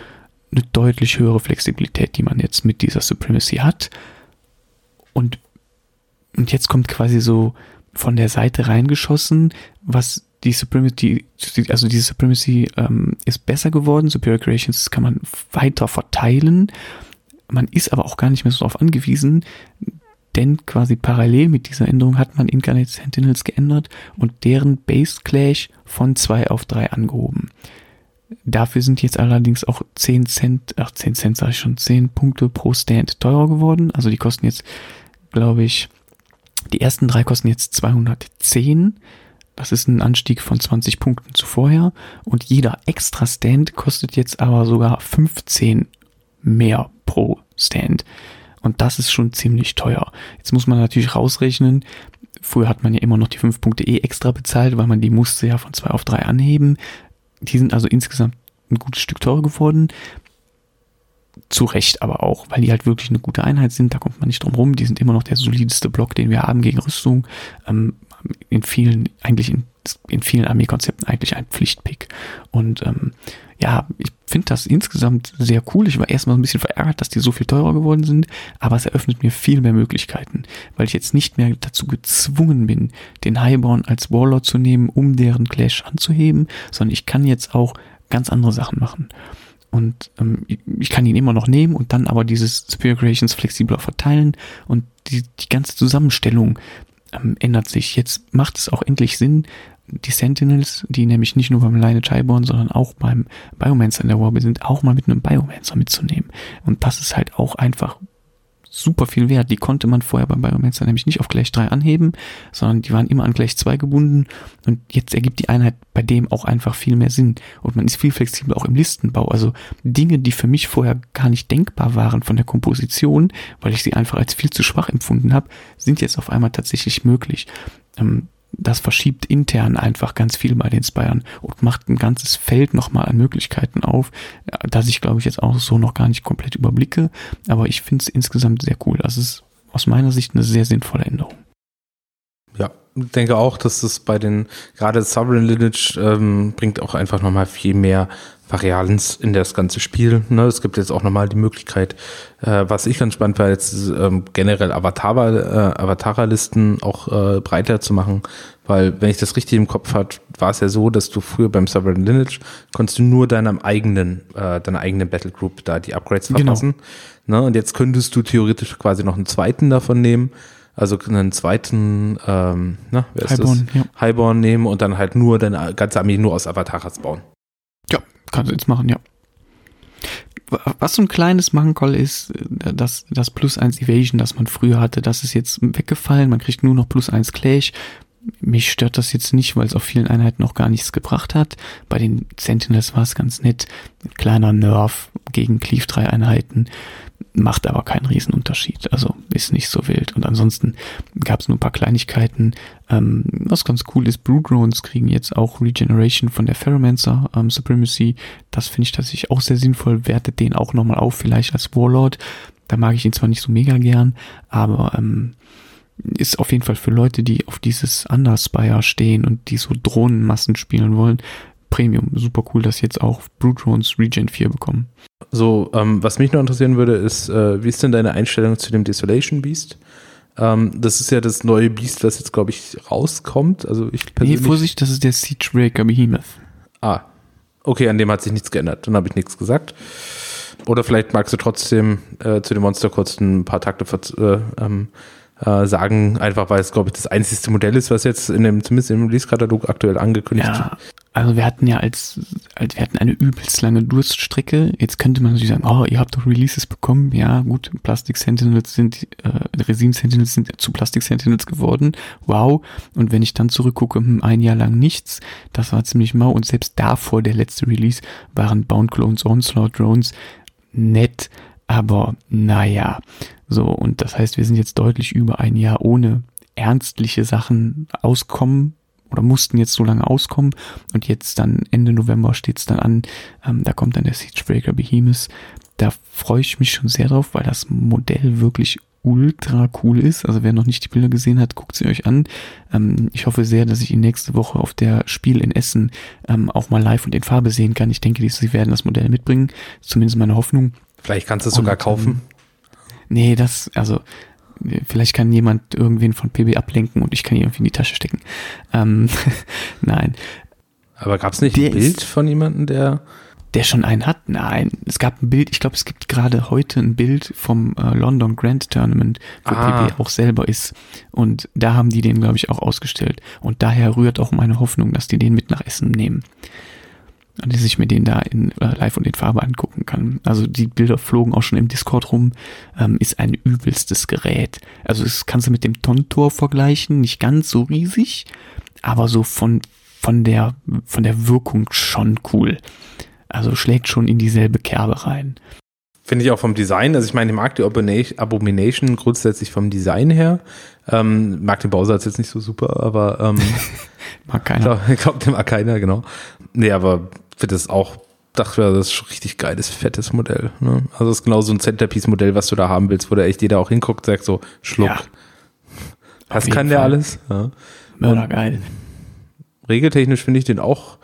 eine deutlich höhere Flexibilität, die man jetzt mit dieser Supremacy hat. Und, und jetzt kommt quasi so von der Seite reingeschossen, was die Supremacy, also diese Supremacy ähm, ist besser geworden. Superior Creations kann man weiter verteilen. Man ist aber auch gar nicht mehr so darauf angewiesen, denn quasi parallel mit dieser Änderung hat man Incarnate Sentinels geändert und deren Base Clash von 2 auf 3 angehoben. Dafür sind jetzt allerdings auch 10 Cent, ach 10 Cent sage ich schon, 10 Punkte pro Stand teurer geworden. Also die kosten jetzt glaube ich, die ersten drei kosten jetzt 210. Das ist ein Anstieg von 20 Punkten zuvorher. Und jeder extra Stand kostet jetzt aber sogar 15 mehr pro Stand. Und das ist schon ziemlich teuer. Jetzt muss man natürlich rausrechnen. Früher hat man ja immer noch die 5 Punkte eh extra bezahlt, weil man die musste ja von 2 auf 3 anheben. Die sind also insgesamt ein gutes Stück teurer geworden. Zu Recht aber auch, weil die halt wirklich eine gute Einheit sind, da kommt man nicht drum rum. Die sind immer noch der solideste Block, den wir haben gegen Rüstung. Ähm, in vielen, eigentlich in, in vielen Armeekonzepten eigentlich ein Pflichtpick. Und ähm, ja, ich finde das insgesamt sehr cool. Ich war erstmal ein bisschen verärgert, dass die so viel teurer geworden sind, aber es eröffnet mir viel mehr Möglichkeiten, weil ich jetzt nicht mehr dazu gezwungen bin, den Highborn als Warlord zu nehmen, um deren Clash anzuheben, sondern ich kann jetzt auch ganz andere Sachen machen. Und ähm, ich kann ihn immer noch nehmen und dann aber dieses Superior Creations flexibler verteilen und die, die ganze Zusammenstellung ähm, ändert sich. Jetzt macht es auch endlich Sinn, die Sentinels, die nämlich nicht nur beim Lineage Highborn, sondern auch beim Biomancer in der Warbe sind, auch mal mit einem Biomancer mitzunehmen. Und das ist halt auch einfach super viel wert. Die konnte man vorher beim Biomancer nämlich nicht auf gleich 3 anheben, sondern die waren immer an gleich 2 gebunden und jetzt ergibt die Einheit bei dem auch einfach viel mehr Sinn und man ist viel flexibler auch im Listenbau. Also Dinge, die für mich vorher gar nicht denkbar waren von der Komposition, weil ich sie einfach als viel zu schwach empfunden habe, sind jetzt auf einmal tatsächlich möglich. Ähm, das verschiebt intern einfach ganz viel bei den Spyern und macht ein ganzes Feld nochmal an Möglichkeiten auf, das ich glaube ich jetzt auch so noch gar nicht komplett überblicke, aber ich finde es insgesamt sehr cool. Das ist aus meiner Sicht eine sehr sinnvolle Änderung. Ja, denke auch, dass es bei den, gerade Sovereign Lineage ähm, bringt auch einfach nochmal viel mehr Varianz in das ganze Spiel. Ne? Es gibt jetzt auch nochmal die Möglichkeit, äh, was ich ganz spannend war, jetzt ähm, generell Avatar, äh, Avatar-Listen auch äh, breiter zu machen, weil wenn ich das richtig im Kopf hatte, war es ja so, dass du früher beim Sovereign Lineage konntest du nur deinem eigenen, äh, deiner eigenen Battlegroup da die Upgrades genau. verpassen. Genau. Ne? Und jetzt könntest du theoretisch quasi noch einen zweiten davon nehmen also einen zweiten, ähm, na, wer ist Highborn, das? Ja. Highborn nehmen und dann halt nur deine ganze Armee nur aus Avataras bauen. Kannst du jetzt machen, ja. was so ein kleines Mankoll ist, das, das Plus 1 Evasion, das man früher hatte, das ist jetzt weggefallen. Man kriegt nur noch Plus 1 Clash. Mich stört das jetzt nicht, weil es auf vielen Einheiten noch gar nichts gebracht hat. Bei den Sentinels war es ganz nett. Kleiner Nerf gegen Cleave 3 Einheiten macht aber keinen Riesenunterschied. Also ist nicht so wild. Und ansonsten gab es nur ein paar Kleinigkeiten. Ähm, was ganz cool ist, Blue Drones kriegen jetzt auch Regeneration von der Ferromancer ähm, Supremacy. Das finde ich tatsächlich auch sehr sinnvoll. Wertet den auch nochmal auf, vielleicht als Warlord. Da mag ich ihn zwar nicht so mega gern, aber ähm, ist auf jeden Fall für Leute, die auf dieses Underspire stehen und die so Drohnenmassen spielen wollen, Premium. Super cool, dass jetzt auch Blue Drones Regen 4 bekommen. So, ähm, was mich noch interessieren würde, ist, äh, wie ist denn deine Einstellung zu dem Desolation Beast? Ähm, das ist ja das neue Beast, was jetzt, glaube ich, rauskommt. Also ich persönlich. Nee, Vorsicht, das ist der Siegebreaker Behemoth. Ah, okay, an dem hat sich nichts geändert. Dann habe ich nichts gesagt. Oder vielleicht magst du trotzdem äh, zu dem Monster kurz ein paar Takte äh, ähm, äh, sagen, einfach weil es, glaube ich, das einzigste Modell ist, was jetzt in dem, zumindest im Release-Katalog aktuell angekündigt ja, also wir hatten ja als, als, wir hatten eine übelst lange Durststrecke. Jetzt könnte man natürlich sagen, oh, ihr habt doch Releases bekommen. Ja, gut, Plastic Sentinels sind, äh, Resin Sentinels sind zu Plastic Sentinels geworden. Wow. Und wenn ich dann zurückgucke, hm, ein Jahr lang nichts, das war ziemlich mau. Und selbst davor, der letzte Release, waren Bound Clones, Onslaught Drones nett, aber naja. So, und das heißt, wir sind jetzt deutlich über ein Jahr ohne ernstliche Sachen auskommen oder mussten jetzt so lange auskommen und jetzt dann Ende November steht's dann an, ähm, da kommt dann der Siegebreaker Behemoth. Da freue ich mich schon sehr drauf, weil das Modell wirklich ultra cool ist. Also wer noch nicht die Bilder gesehen hat, guckt sie euch an. Ähm, ich hoffe sehr, dass ich ihn nächste Woche auf der Spiel in Essen ähm, auch mal live und in Farbe sehen kann. Ich denke, sie werden das Modell mitbringen. Zumindest meine Hoffnung. Vielleicht kannst du es sogar kaufen. Ähm, nee, das, also vielleicht kann jemand irgendwen von PB ablenken und ich kann ihn irgendwie in die Tasche stecken. Ähm, nein. Aber gab es nicht der ein Bild ist, von jemandem, der der schon einen hat? Nein, es gab ein Bild, ich glaube, es gibt gerade heute ein Bild vom äh, London Grand Tournament, wo ah. PB auch selber ist. Und da haben die den, glaube ich, auch ausgestellt. Und daher rührt auch meine Hoffnung, dass die den mit nach Essen nehmen dass ich mir den da in äh, live und in Farbe angucken kann. Also die Bilder flogen auch schon im Discord rum. Ähm, ist ein übelstes Gerät. Also das kannst du mit dem Tontor vergleichen, nicht ganz so riesig, aber so von von der von der Wirkung schon cool. Also schlägt schon in dieselbe Kerbe rein. Finde ich auch vom Design. Also ich meine, ich mag die Abomination grundsätzlich vom Design her. Ähm, mag den Bausatz jetzt nicht so super, aber ähm, mag keiner. Ich glaube, den mag keiner, genau. Nee, aber finde das auch, dachte das ist richtig geiles, fettes Modell. Ne? Also das ist genau so ein Centerpiece-Modell, was du da haben willst, wo da echt jeder auch hinguckt, sagt so, Schluck. Ja. Was kann der Fall. alles? Ja. Mördergeil. Regeltechnisch finde ich den auch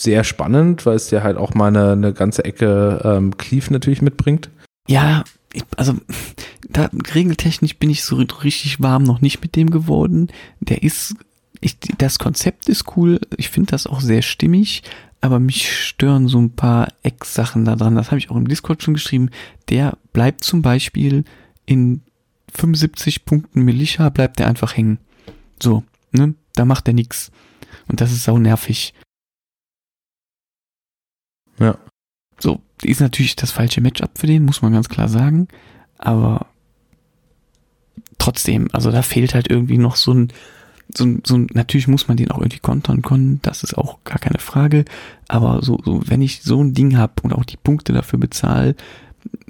sehr spannend, weil es dir halt auch mal eine, eine ganze Ecke ähm, Cleave natürlich mitbringt. Ja, ich, also da regeltechnisch bin ich so richtig warm noch nicht mit dem geworden. Der ist, ich, das Konzept ist cool. Ich finde das auch sehr stimmig, aber mich stören so ein paar Ecksachen da dran. Das habe ich auch im Discord schon geschrieben. Der bleibt zum Beispiel in 75 Punkten Militia, bleibt der einfach hängen. So, ne? Da macht er nichts. Und das ist sau nervig. Ja. So, ist natürlich das falsche Matchup für den, muss man ganz klar sagen. Aber trotzdem, also da fehlt halt irgendwie noch so ein, so, so, natürlich muss man den auch irgendwie kontern können, das ist auch gar keine Frage. Aber so, so wenn ich so ein Ding habe und auch die Punkte dafür bezahle,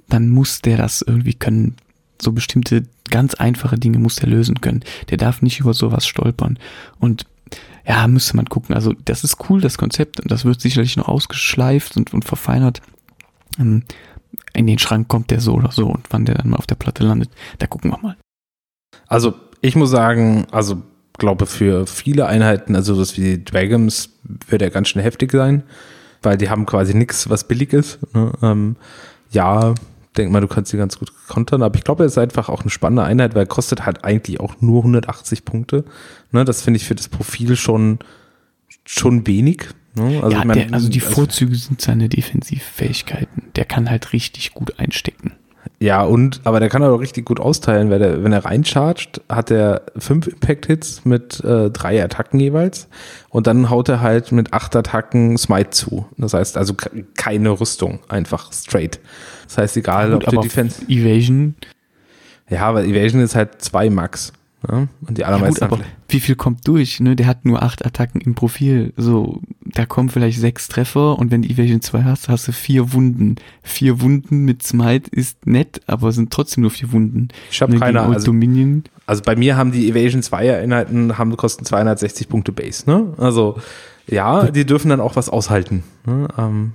dann muss der das irgendwie können. So bestimmte ganz einfache Dinge muss der lösen können. Der darf nicht über sowas stolpern. Und ja, müsste man gucken. Also das ist cool, das Konzept, und das wird sicherlich noch ausgeschleift und, und verfeinert. Ähm, in den Schrank kommt der so oder so und wann der dann mal auf der Platte landet, da gucken wir mal. Also ich muss sagen, also glaube für viele Einheiten, also das wie Dragons, wird er ganz schön heftig sein, weil die haben quasi nichts, was billig ist. Ne? Ähm, ja, denk mal, du kannst sie ganz gut kontern, aber ich glaube, er ist einfach auch eine spannende Einheit, weil er kostet halt eigentlich auch nur 180 Punkte. Ne? Das finde ich für das Profil schon, schon wenig. Ne? Also, ja, mein, der, also die also Vorzüge sind seine Defensivfähigkeiten. Der kann halt richtig gut einstecken. Ja, und, aber der kann auch richtig gut austeilen, weil der, wenn er reinchargt, hat er fünf Impact-Hits mit äh, drei Attacken jeweils. Und dann haut er halt mit acht Attacken Smite zu. Das heißt also keine Rüstung, einfach straight. Das heißt, egal, Gut, ob aber Defense. Evasion. Ja, aber Evasion ist halt zwei Max. Ja? Und die Ja, allermeisten gut, aber wie viel kommt durch? Ne? Der hat nur acht Attacken im Profil. So, da kommen vielleicht sechs Treffer und wenn du Evasion 2 hast, hast du vier Wunden. Vier Wunden mit Smite ist nett, aber es sind trotzdem nur vier Wunden. Ich habe Ne, keine, also, Dominion. also bei mir haben die Evasion 2 Einheiten haben kosten 260 Punkte Base, ne? Also ja, die dürfen dann auch was aushalten. Ne? Ähm,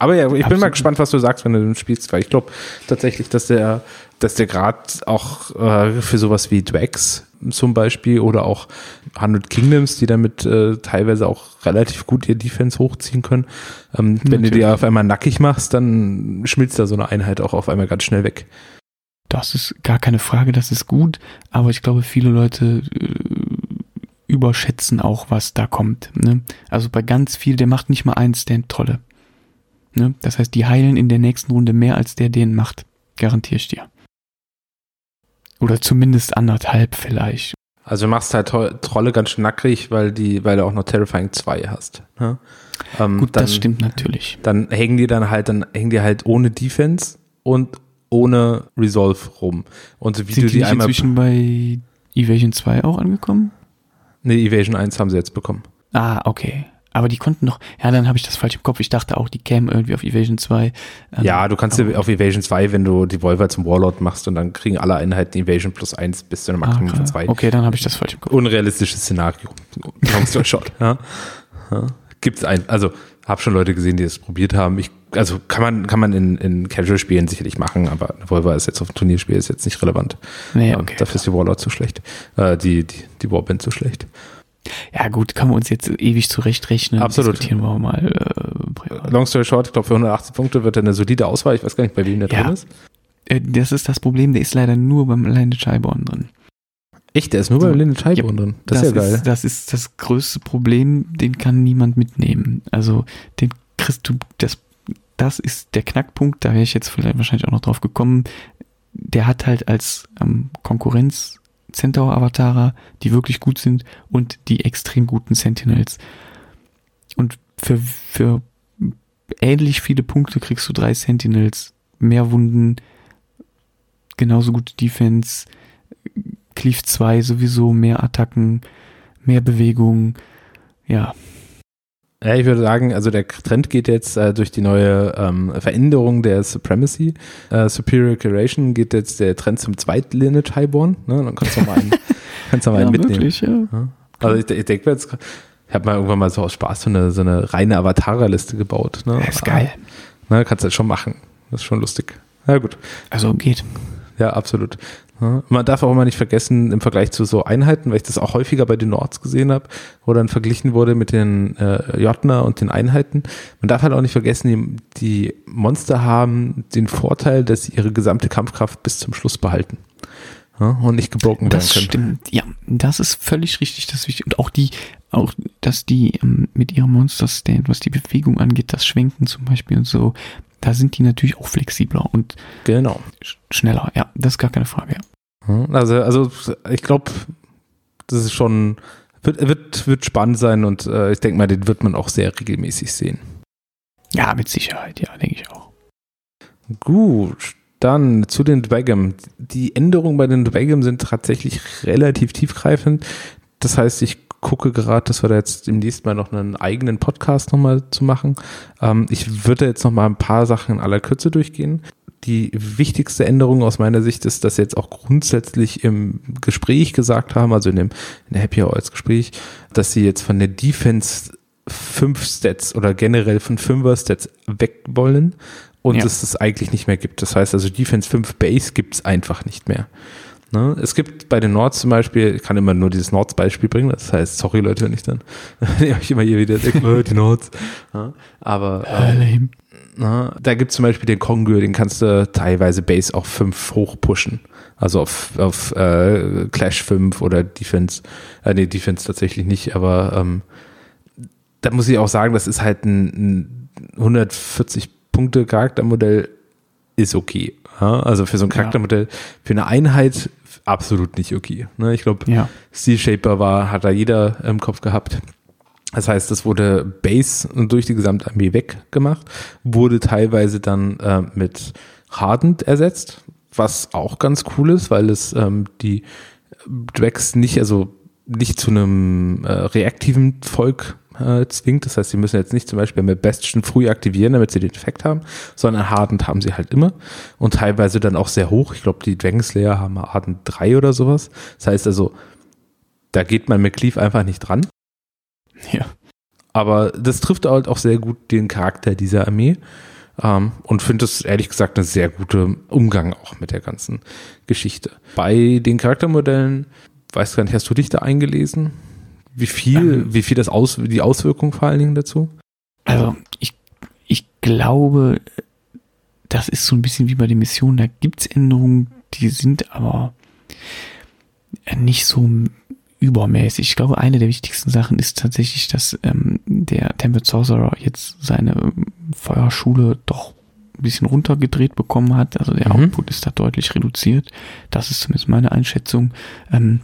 aber ja, ich bin mal Absolut. gespannt, was du sagst, wenn du den spielst, weil ich glaube tatsächlich, dass der, dass der Grad auch äh, für sowas wie Dwax zum Beispiel oder auch 100 Kingdoms, die damit äh, teilweise auch relativ gut ihr Defense hochziehen können. Ähm, wenn du die auf einmal nackig machst, dann schmilzt da so eine Einheit auch auf einmal ganz schnell weg. Das ist gar keine Frage, das ist gut, aber ich glaube, viele Leute äh, überschätzen auch, was da kommt. Ne? Also bei ganz viel, der macht nicht mal einen Stand-Trolle. Ne? Das heißt, die heilen in der nächsten Runde mehr, als der den macht. Garantiere ich dir. Oder zumindest anderthalb vielleicht. Also du machst halt Trolle ganz schön nackrig, weil die, weil du auch noch Terrifying 2 hast. Ne? Ähm, Gut, dann, das stimmt natürlich. Dann hängen die dann halt, dann hängen die halt ohne Defense und ohne Resolve rum. Und so wie Sind du die die einmal. inzwischen bei Evasion 2 auch angekommen? Ne, Evasion 1 haben sie jetzt bekommen. Ah, okay. Aber die konnten noch, ja, dann habe ich das falsch im Kopf. Ich dachte auch, die kämen irgendwie auf Evasion 2. Ähm, ja, du kannst ja auf Evasion 2, wenn du die Volver zum Warlord machst und dann kriegen alle Einheiten Evasion plus 1 bis zu einem ah, Maximum von klar. 2. Okay, dann habe ich das falsch im Kopf. Unrealistisches Szenario. Long story short. Ja. Ja. Gibt's ein, also habe schon Leute gesehen, die es probiert haben. Ich, also kann man, kann man in, in Casual-Spielen sicherlich machen, aber eine Volver ist jetzt auf dem Turnierspiel ist jetzt nicht relevant. Nee, Ähm, okay. Dafür ist die Warlord zu schlecht. Äh, die, die, die Warband zu schlecht. Ja, gut, kann man uns jetzt ewig zurechtrechnen. Absolut. Diskutieren wir mal. Äh. Long story short, ich glaube für 180 Punkte wird er eine solide Auswahl. Ich weiß gar nicht, bei wem der Ja. drin ist. Äh, das ist das Problem, der ist leider nur beim Alleine Scheiborn drin. Echt, der ist nur bei Linden Scheiborn drin. Das, ist ja geil. Ist, das ist das größte Problem, den kann niemand mitnehmen. Also, den kriegst du, das, das ist der Knackpunkt, da wäre ich jetzt vielleicht wahrscheinlich auch noch drauf gekommen. Der hat halt als ähm, Konkurrenz Centaur-Avatare, die wirklich gut sind und die extrem guten Sentinels. Und für, für ähnlich viele Punkte kriegst du drei Sentinels, mehr Wunden, genauso gute Defense, Cleave 2 sowieso, mehr Attacken, mehr Bewegung. Ja, Ja, ich würde sagen, also der Trend geht jetzt äh, durch die neue ähm, Veränderung der Supremacy, äh, Superior Curation, geht jetzt der Trend zum Zweit-Lineage Highborn. Ne? Dann kannst du mal einen, kannst du mal ja einen mitnehmen. wirklich, ja. Ja. Also ich, ich denke mir jetzt, ich habe mal irgendwann mal so aus Spaß so eine, so eine reine Avatar-Liste gebaut. Ne? Das ist geil. Ne, kannst du halt schon machen. Das ist schon lustig. Ja gut. Also geht. Ja, absolut. Man darf auch immer nicht vergessen, im Vergleich zu so Einheiten, weil ich das auch häufiger bei den Nords gesehen habe, wo dann verglichen wurde mit den äh, Jotner und den Einheiten. Man darf halt auch nicht vergessen, die, die Monster haben den Vorteil, dass sie ihre gesamte Kampfkraft bis zum Schluss behalten. Und nicht gebroken werden Das können. stimmt. Ja, das ist völlig richtig, das ist wichtig. Und auch die, auch, dass die ähm, mit ihrem Monster-Stand, was die Bewegung angeht, das Schwenken zum Beispiel und so, da sind die natürlich auch flexibler und Genau. sch schneller. Ja, das ist gar keine Frage. Ja, Also, also ich glaube, das ist schon, wird, wird, wird spannend sein und äh, ich denke mal, den wird man auch sehr regelmäßig sehen. ja, mit Sicherheit, ja, denke ich auch. Gut, dann zu den Dwagam. Die Änderungen bei den Dwagam sind tatsächlich relativ tiefgreifend. Das heißt, ich gucke gerade, dass wir da jetzt demnächst mal noch einen eigenen Podcast nochmal zu machen. Ähm, ich würde jetzt nochmal ein paar Sachen in aller Kürze durchgehen. Die wichtigste Änderung aus meiner Sicht ist, dass sie jetzt auch grundsätzlich im Gespräch gesagt haben, also in dem in der Happy Hour als Gespräch, dass sie jetzt von der Defense fünf Stats oder generell von Fünfer Stats weg wollen und Ja. es das eigentlich nicht mehr gibt. Das heißt also Defense 5 Base gibt es einfach nicht mehr. Ne? Es gibt bei den Nords zum Beispiel, ich kann immer nur dieses Nords-Beispiel bringen, das heißt, sorry Leute, wenn ich dann wenn ich immer hier wieder denke, oh, die Nords. Ja, aber Äh, na, da gibt es zum Beispiel den Kongur, den kannst du teilweise Base auf 5 hochpushen. Also auf, auf äh, Clash 5 oder Defense. Äh, nee, Defense tatsächlich nicht, aber ähm, da muss ich auch sagen, das ist halt ein, ein 140 Punkte Charaktermodell ist okay. Ja, also für so ein Charaktermodell, für eine Einheit absolut nicht okay. Ne? Ich glaube, Ja. Steel Shaper war, hat da jeder im Kopf gehabt. Das heißt, das wurde Base durch die gesamte Armee weggemacht, wurde teilweise dann äh, mit Hardened ersetzt, was auch ganz cool ist, weil es ähm, die Drags nicht, also nicht zu einem äh, reaktiven Volk äh, zwingt. Das heißt, sie müssen jetzt nicht zum Beispiel mit Bastion früh aktivieren, damit sie den Effekt haben, sondern Hardened haben sie halt immer und teilweise dann auch sehr hoch. Ich glaube, die Dragon Slayer haben Hardened 3 oder sowas. Das heißt also, da geht man mit Cleave einfach nicht dran. Ja. Aber das trifft halt auch sehr gut den Charakter dieser Armee. Ähm, und finde es ehrlich gesagt einen sehr guten Umgang auch mit der ganzen Geschichte. Bei den Charaktermodellen, weiß gar nicht, hast du dich da eingelesen? Wie viel, Ähm. wie viel das aus, die Auswirkungen vor allen Dingen dazu? Also ich, ich glaube, das ist so ein bisschen wie bei den Missionen, da gibt's Änderungen, die sind aber nicht so übermäßig. Ich glaube, eine der wichtigsten Sachen ist tatsächlich, dass ähm, der Tempered Sorcerer jetzt seine ähm, Feuerschule doch ein bisschen runtergedreht bekommen hat. Also der Mhm. Output ist da deutlich reduziert. Das ist zumindest meine Einschätzung. Ähm,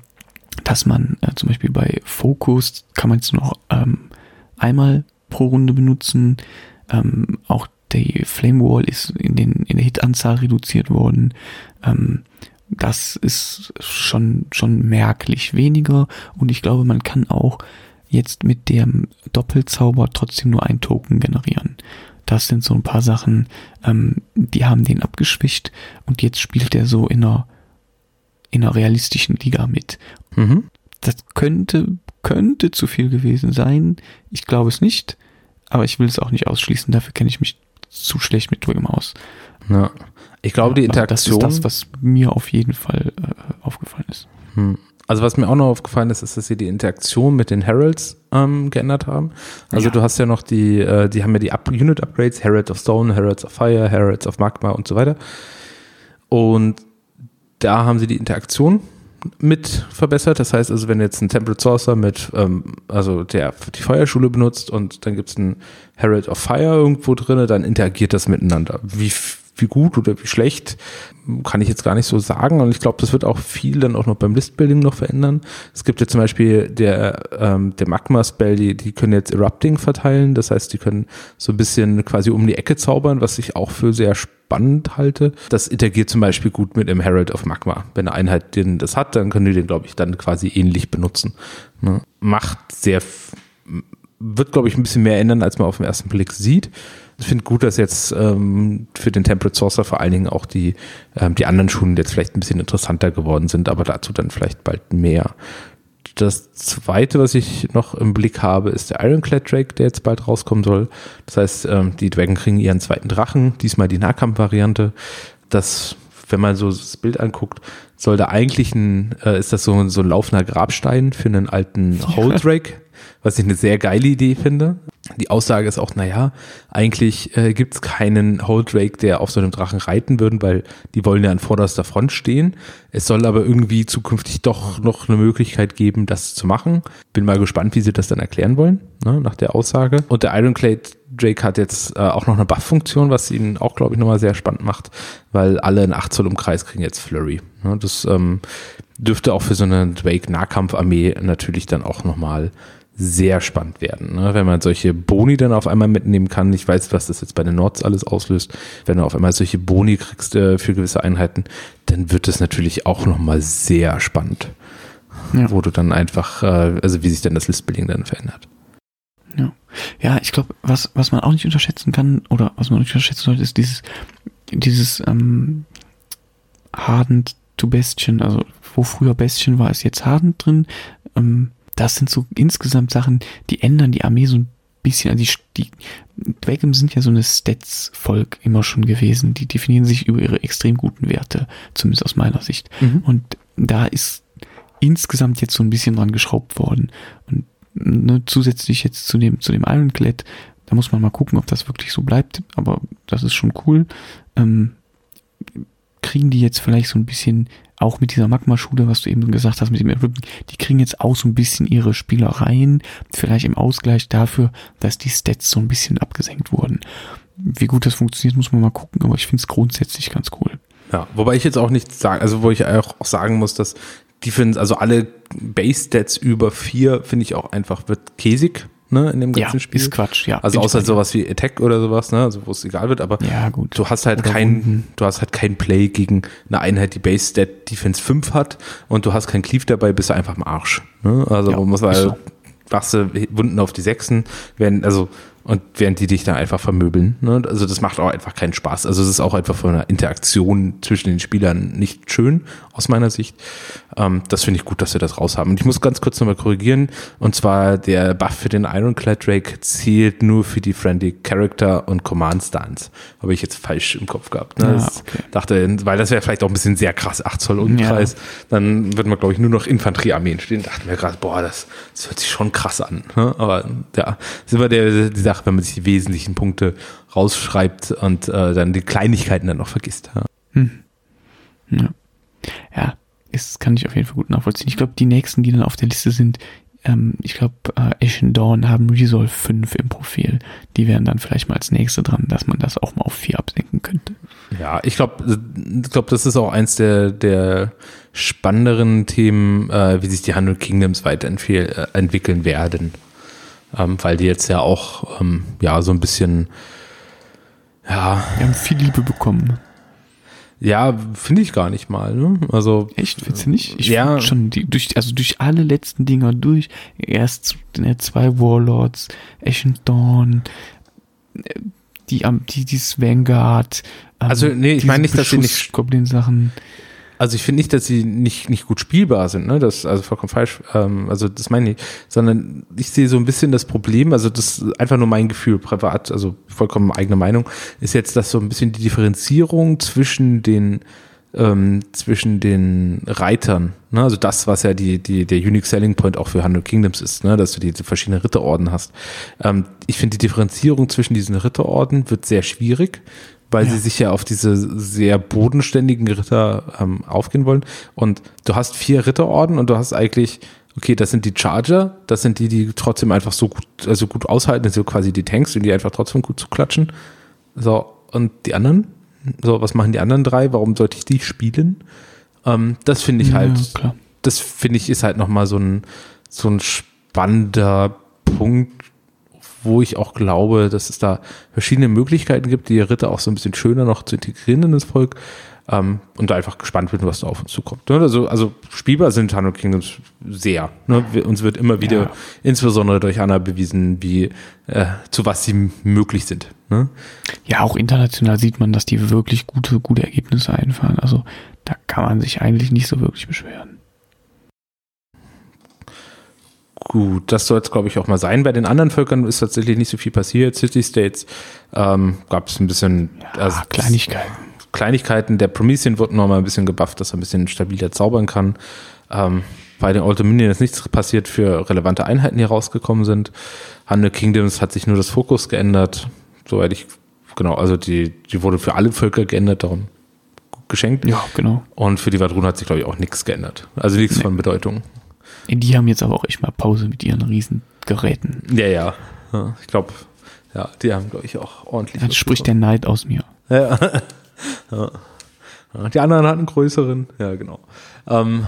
dass man äh, zum Beispiel bei Focus kann man es noch ähm, einmal pro Runde benutzen. Ähm, auch die Flame Wall ist in, den, in der Hitanzahl reduziert worden. Ähm, das ist schon, schon merklich weniger. Und ich glaube, man kann auch jetzt mit dem Doppelzauber trotzdem nur ein Token generieren. Das sind so ein paar Sachen, ähm, die haben den abgeschwächt und jetzt spielt er so in einer, in einer realistischen Liga mit. Mhm. Das könnte, könnte zu viel gewesen sein. Ich glaube es nicht, aber ich will es auch nicht ausschließen. Dafür kenne ich mich zu schlecht mit Dwim aus. Ja. Ich glaube, die Interaktion. Das ist das, was mir auf jeden Fall äh, aufgefallen ist. Hm. Also was mir auch noch aufgefallen ist, ist, dass sie die Interaktion mit den Heralds ähm, geändert haben. Also Ja. du hast ja noch die, äh, die haben ja die Up Unit Upgrades, Herald of Stone, Heralds of Fire, Heralds of Magma und so weiter. Und da haben sie die Interaktion mit verbessert. Das heißt also, wenn jetzt ein Temperate Sorcerer mit, ähm, also der die Feuerschule benutzt und dann gibt es einen Herald of Fire irgendwo drinne, dann interagiert das miteinander. Wie, wie gut oder wie schlecht, kann ich jetzt gar nicht so sagen. Und ich glaube, das wird auch viel dann auch noch beim Listbuilding noch verändern. Es gibt ja zum Beispiel der, ähm, der Magma-Spell, die, die können jetzt Erupting verteilen. Das heißt, die können so ein bisschen quasi um die Ecke zaubern, was ich auch für sehr spannend halte. Das interagiert zum Beispiel gut mit dem Herald of Magma. Wenn eine Einheit den das hat, dann können die den, glaube ich, dann quasi ähnlich benutzen. Ne? Macht sehr, wird, glaube ich, ein bisschen mehr ändern, als man auf den ersten Blick sieht. Ich finde gut, dass jetzt ähm, für den Temperate Sorcerer vor allen Dingen auch die, ähm, die anderen Schulen jetzt vielleicht ein bisschen interessanter geworden sind, aber dazu dann vielleicht bald mehr. Das zweite, was ich noch im Blick habe, ist der Ironclad Drake, der jetzt bald rauskommen soll. Das heißt, ähm, die Dragon kriegen ihren zweiten Drachen, diesmal die Nahkampfvariante. Das, wenn man so das Bild anguckt, soll da eigentlich ein, äh, ist das so, so ein laufender Grabstein für einen alten Whole Drake, was ich eine sehr geile Idee finde. Die Aussage ist auch, naja, eigentlich äh, gibt es keinen Whole Drake, der auf so einem Drachen reiten würde, weil die wollen ja an vorderster Front stehen. Es soll aber irgendwie zukünftig doch noch eine Möglichkeit geben, das zu machen. Bin mal gespannt, wie sie das dann erklären wollen, ne, nach der Aussage. Und der Ironclad Drake hat jetzt äh, auch noch eine Buff-Funktion, was ihn auch, glaube ich, nochmal sehr spannend macht, weil alle in 8 Zoll Umkreis kriegen jetzt Flurry. Ne, das ähm, dürfte auch für so eine Drake-Nahkampfarmee natürlich dann auch nochmal sehr spannend werden, ne? wenn man solche Boni dann auf einmal mitnehmen kann. Ich weiß, was das jetzt bei den Nords alles auslöst. Wenn du auf einmal solche Boni kriegst äh, für gewisse Einheiten, dann wird es natürlich auch nochmal sehr spannend, Ja. wo du dann einfach, äh, also wie sich dann das Listbuilding dann verändert. Ja, ich glaube, was, was man auch nicht unterschätzen kann, oder was man nicht unterschätzen sollte, ist dieses, dieses ähm, Hardened to Bastion, also wo früher Bastion war, ist jetzt Hardened drin. Ähm, das sind so insgesamt Sachen, die ändern die Armee so ein bisschen. Also die, die Dwagem sind ja so eine Stats-Volk immer schon gewesen. Die definieren sich über ihre extrem guten Werte, zumindest aus meiner Sicht. Und da ist insgesamt jetzt so ein bisschen dran geschraubt worden. Und ne, zusätzlich jetzt zu dem, zu dem Ironclad, da muss man mal gucken, ob das wirklich so bleibt, aber das ist schon cool. Ähm, kriegen die jetzt vielleicht so ein bisschen, auch mit dieser Magma-Schule, was du eben gesagt hast, mit dem Erwürgen, die kriegen jetzt auch so ein bisschen ihre Spielereien, vielleicht im Ausgleich dafür, dass die Stats so ein bisschen abgesenkt wurden. Wie gut das funktioniert, muss man mal gucken, aber ich finde es grundsätzlich ganz cool. Ja, wobei ich jetzt auch nicht sagen, also wo ich auch, sagen muss, dass Defense, also alle Base-Stats über vier, finde ich auch einfach, wird käsig, ne, in dem ganzen ja, Spiel. ist Quatsch, ja. Also außer sowas wie Attack oder sowas, ne, also wo es egal wird, aber Ja, gut. du hast halt Oder kein, Wunden. du hast halt kein Play gegen eine Einheit, die Base Stat Defense 5 hat und du hast kein Cleave dabei, bist du einfach im Arsch. Ne? Also Ja, man muss halt, so. machst du Wunden auf die Sechsen, werden, also, und während die dich dann einfach vermöbeln. Ne? Also das macht auch einfach keinen Spaß. Also es ist auch einfach von der Interaktion zwischen den Spielern nicht schön, aus meiner Sicht. Ähm, das finde ich gut, dass wir das raus haben. Und ich muss ganz kurz nochmal korrigieren. Und zwar der Buff für den Ironclad Drake zählt nur für die Friendly Character und Command Stance. Habe ich jetzt falsch im Kopf gehabt. Ne? Ah, Das okay. Dachte, weil das wäre vielleicht auch ein bisschen sehr krass, 8 Zoll Umkreis. Dann würden wir, glaube ich, nur noch Infanteriearmeen stehen. Dachten wir gerade, boah, das, das hört sich schon krass an. Ne? Aber ja, das ist immer der, die Sache, wenn man sich die wesentlichen Punkte rausschreibt und äh, dann die Kleinigkeiten dann noch vergisst. Ja. Ja, ja ist, kann ich auf jeden Fall gut nachvollziehen. Ich glaube, die nächsten, die dann auf der Liste sind, ähm, ich glaube, äh, Ashen Dawn haben Resolve 5 im Profil. Die wären dann vielleicht mal als nächste dran, dass man das auch mal auf 4 absenken könnte. Ja, ich glaube, ich glaub, das ist auch eins der, der spannenderen Themen, äh, wie sich die Hundred Kingdoms weiterentwickeln werden. Ähm, weil die jetzt ja auch ähm, ja so ein bisschen ja, Wir haben viel Liebe bekommen. ja, finde ich gar nicht mal. Ne? Also Echt, findest du nicht? Ich Ja. schon die, durch, also durch alle letzten Dinger durch. Erst äh, zwei Warlords, Ashen Dawn, äh, die, die, dieses Vanguard. ähm, Also, nee, ich meine nicht, dass sie nicht- Goblin-Sachen. Also ich finde nicht, dass sie nicht, nicht gut spielbar sind, ne? Das ist also vollkommen falsch. Ähm, also das meine ich, sondern ich sehe so ein bisschen das Problem, also das ist einfach nur mein Gefühl, privat, also vollkommen eigene Meinung, ist jetzt, dass so ein bisschen die Differenzierung zwischen den ähm, zwischen den Reitern, ne? also das, was ja die, die, der Unique Selling Point auch für Hundred Kingdoms ist, ne? dass du diese verschiedenen Ritterorden hast. Ähm, ich finde, die Differenzierung zwischen diesen Ritterorden wird sehr schwierig, weil Ja. sie sich ja auf diese sehr bodenständigen Ritter ähm, aufgehen wollen. Und du hast vier Ritterorden und du hast eigentlich, okay, das sind die Charger, das sind die, die trotzdem einfach so gut, also gut aushalten, das sind quasi die Tanks und die einfach trotzdem gut zu klatschen. So, und die anderen? So, was machen die anderen drei? Warum sollte ich die spielen? Ähm, das finde ich halt, Ja, das finde ich ist halt nochmal so ein, so ein spannender Punkt, wo ich auch glaube, dass es da verschiedene Möglichkeiten gibt, die Ritter auch so ein bisschen schöner noch zu integrieren in das Volk. Ähm, und da einfach gespannt bin, was da auf uns zukommt. Ne? Also, also spielbar sind Hundred Kingdoms sehr. Ne? Wir, uns wird immer wieder, Ja. insbesondere durch Anna bewiesen, wie äh, zu was sie möglich sind. Ne? Ja, auch international sieht man, dass die wirklich gute, gute Ergebnisse einfahren. Also da kann man sich eigentlich nicht so wirklich beschweren. Gut, das soll es, glaube ich, auch mal sein. Bei den anderen Völkern ist tatsächlich nicht so viel passiert. City States ähm, gab es ein bisschen Ja, also, Kleinigkeiten. Kleinigkeiten. Der Promethean wird noch mal ein bisschen gebufft, dass er ein bisschen stabiler zaubern kann. Ähm, bei den Old Dominion ist nichts passiert für relevante Einheiten, die rausgekommen sind. Hundred Kingdoms hat sich nur das Fokus geändert. Soweit ich, genau, also die, die wurde für alle Völker geändert, darum geschenkt. Ja, genau. Und für die Vadrun hat sich, glaube ich, auch nichts geändert. Also nichts Nee. von Bedeutung. Die haben jetzt aber auch echt mal Pause mit ihren riesen Geräten. Ja, ja. ja ich glaube, ja, die haben, glaube ich, auch ordentlich. Jetzt spricht der Neid aus mir. Ja. ja. Ja, Die anderen hatten größeren. Ja, genau. Ähm,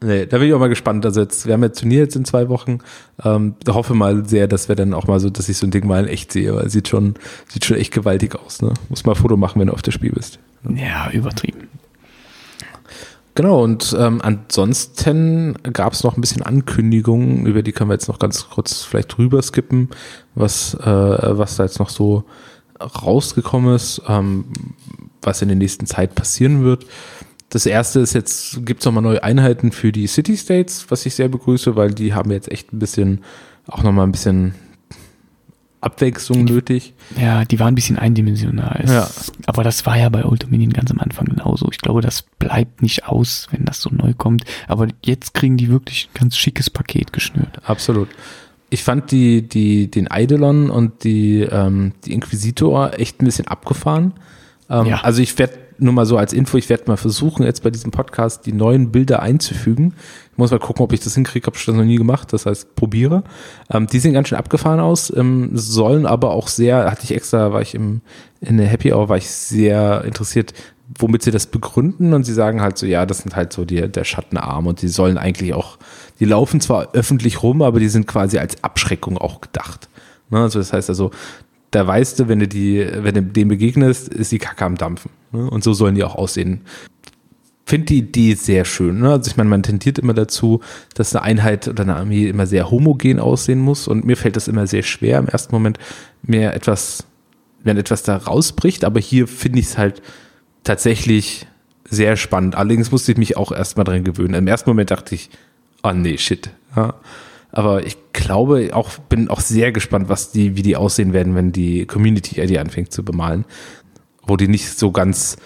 nee, da bin ich auch mal gespannt. Also jetzt, wir haben jetzt Turnier jetzt in zwei Wochen. Ähm, da hoffe mal sehr, dass wir dann auch mal so, dass ich so ein Ding mal in echt sehe, weil es sieht schon, sieht schon echt gewaltig aus. Ne? Muss mal ein Foto machen, wenn du auf das Spiel bist. Ja, übertrieben. Genau, und ähm, ansonsten gab es noch ein bisschen Ankündigungen, über die können wir jetzt noch ganz kurz vielleicht drüber skippen, was, äh, was da jetzt noch so rausgekommen ist, ähm, was in der nächsten Zeit passieren wird. Das erste ist jetzt, gibt es nochmal neue Einheiten für die City States, was ich sehr begrüße, weil die haben jetzt echt ein bisschen, auch nochmal ein bisschen Abwechslung nötig. Ja, die waren ein bisschen eindimensional. Es, Ja. Aber das war ja bei Old Dominion ganz am Anfang genauso. Ich glaube, das bleibt nicht aus, wenn das so neu kommt. Aber jetzt kriegen die wirklich ein ganz schickes Paket geschnürt. Absolut. Ich fand die, die, den Eidolon und die, ähm, die Inquisitor echt ein bisschen abgefahren. Ähm, Ja. Also ich werde nur mal so als Info, ich werde mal versuchen, jetzt bei diesem Podcast die neuen Bilder einzufügen. Ich muss mal gucken, ob ich das hinkriege, habe ich das noch nie gemacht, das heißt probiere. Ähm, die sehen ganz schön abgefahren aus, ähm, sollen aber auch sehr, hatte ich extra, war ich im, in der Happy Hour, war ich sehr interessiert, womit sie das begründen und sie sagen halt so, ja, das sind halt so die, der Schattenarm und die sollen eigentlich auch, die laufen zwar öffentlich rum, aber die sind quasi als Abschreckung auch gedacht. Ne? Also das heißt also, da weißt du, wenn du die, wenn du dem begegnest, ist die Kacke am Dampfen. Ne? Und so sollen die auch aussehen. Finde die Idee sehr schön. Ne? Also ich meine, man tendiert immer dazu, dass eine Einheit oder eine Armee immer sehr homogen aussehen muss. Und mir fällt das immer sehr schwer im ersten Moment, mehr etwas, wenn etwas da rausbricht. Aber hier finde ich es halt tatsächlich sehr spannend. Allerdings musste ich mich auch erstmal dran gewöhnen. Im ersten Moment dachte ich, oh nee, shit. Ja. Aber ich glaube, auch bin auch sehr gespannt, was die, wie die aussehen werden, wenn die Community die anfängt zu bemalen, wo die nicht so ganz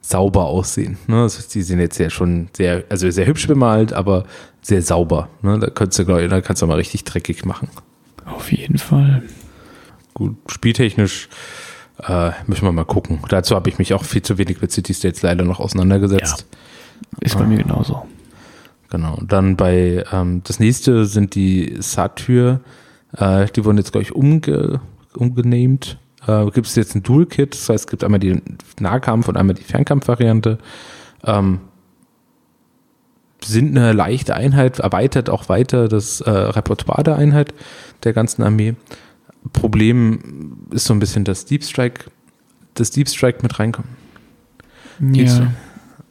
sauber aussehen. Ne? Also die sind jetzt ja schon sehr, also sehr hübsch bemalt, aber sehr sauber. Ne? Da kannst du, glaube ich, da kannst du mal richtig dreckig machen. Auf jeden Fall. Gut, spieltechnisch äh, müssen wir mal gucken. Dazu habe ich mich auch viel zu wenig mit City States leider noch auseinandergesetzt. Ja, ist bei ah. mir genauso. Genau. Dann bei ähm, das nächste sind die Satyr. Äh, die wurden jetzt, glaube ich, umge, umgenehmt. Äh, gibt es jetzt ein Dual-Kit, das heißt, es gibt einmal die Nahkampf- und einmal die Fernkampf-Variante. Ähm, sind eine leichte Einheit, erweitert auch weiter das äh, Repertoire der Einheit der ganzen Armee. Problem ist so ein bisschen, dass Deep Strike, das Deep Strike mit reinkommt. Ja.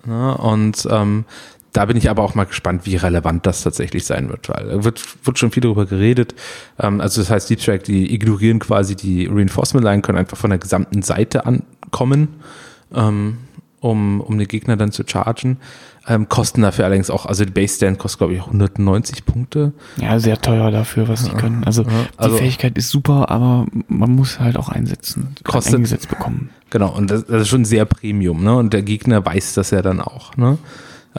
ja und ähm, da bin ich aber auch mal gespannt, wie relevant das tatsächlich sein wird, weil da wird, wird schon viel darüber geredet. Ähm, also das heißt, Deep Strike, die ignorieren quasi die Reinforcement Line, können einfach von der gesamten Seite ankommen, ähm, um, um den Gegner dann zu chargen. Ähm, kosten dafür allerdings auch, also die Base Stand kostet, glaube ich, 190 Punkte. Ja, sehr teuer dafür, was sie können. Also, die also, Fähigkeit ist super, aber man muss halt auch einsetzen, kostet, eingesetzt bekommen. Genau, und das, das, ist schon sehr Premium, ne? Und der Gegner weiß das ja dann auch, ne?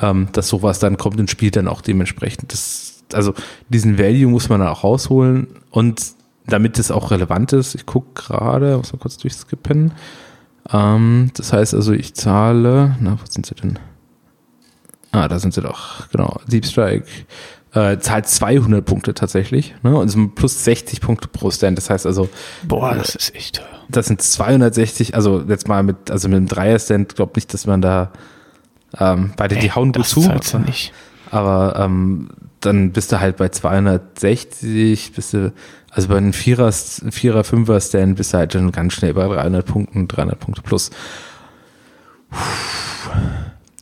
Ähm, dass sowas dann kommt und spielt dann auch dementsprechend. Das, also diesen Value muss man dann auch rausholen und damit es auch relevant ist, ich gucke gerade, muss mal kurz durchskippen. Ähm, das heißt also, ich zahle, na, wo sind sie denn? Ah, da sind sie doch, genau. Deep Strike äh, zahlt 200 Punkte tatsächlich ne? und sind plus 60 Punkte pro Stand. Das heißt also, boah, das ist echt. Das sind 260, also jetzt mal mit, also mit einem Dreier-Stand, glaube nicht, dass man da ähm, beide, die hauen gut zu. Aber, nicht. aber ähm, dann bist du halt bei 260, bist du, also bei einem Vierer, Vierer, Fünfer Stand bist du halt schon ganz schnell bei 300 Punkten, 300 Punkte plus.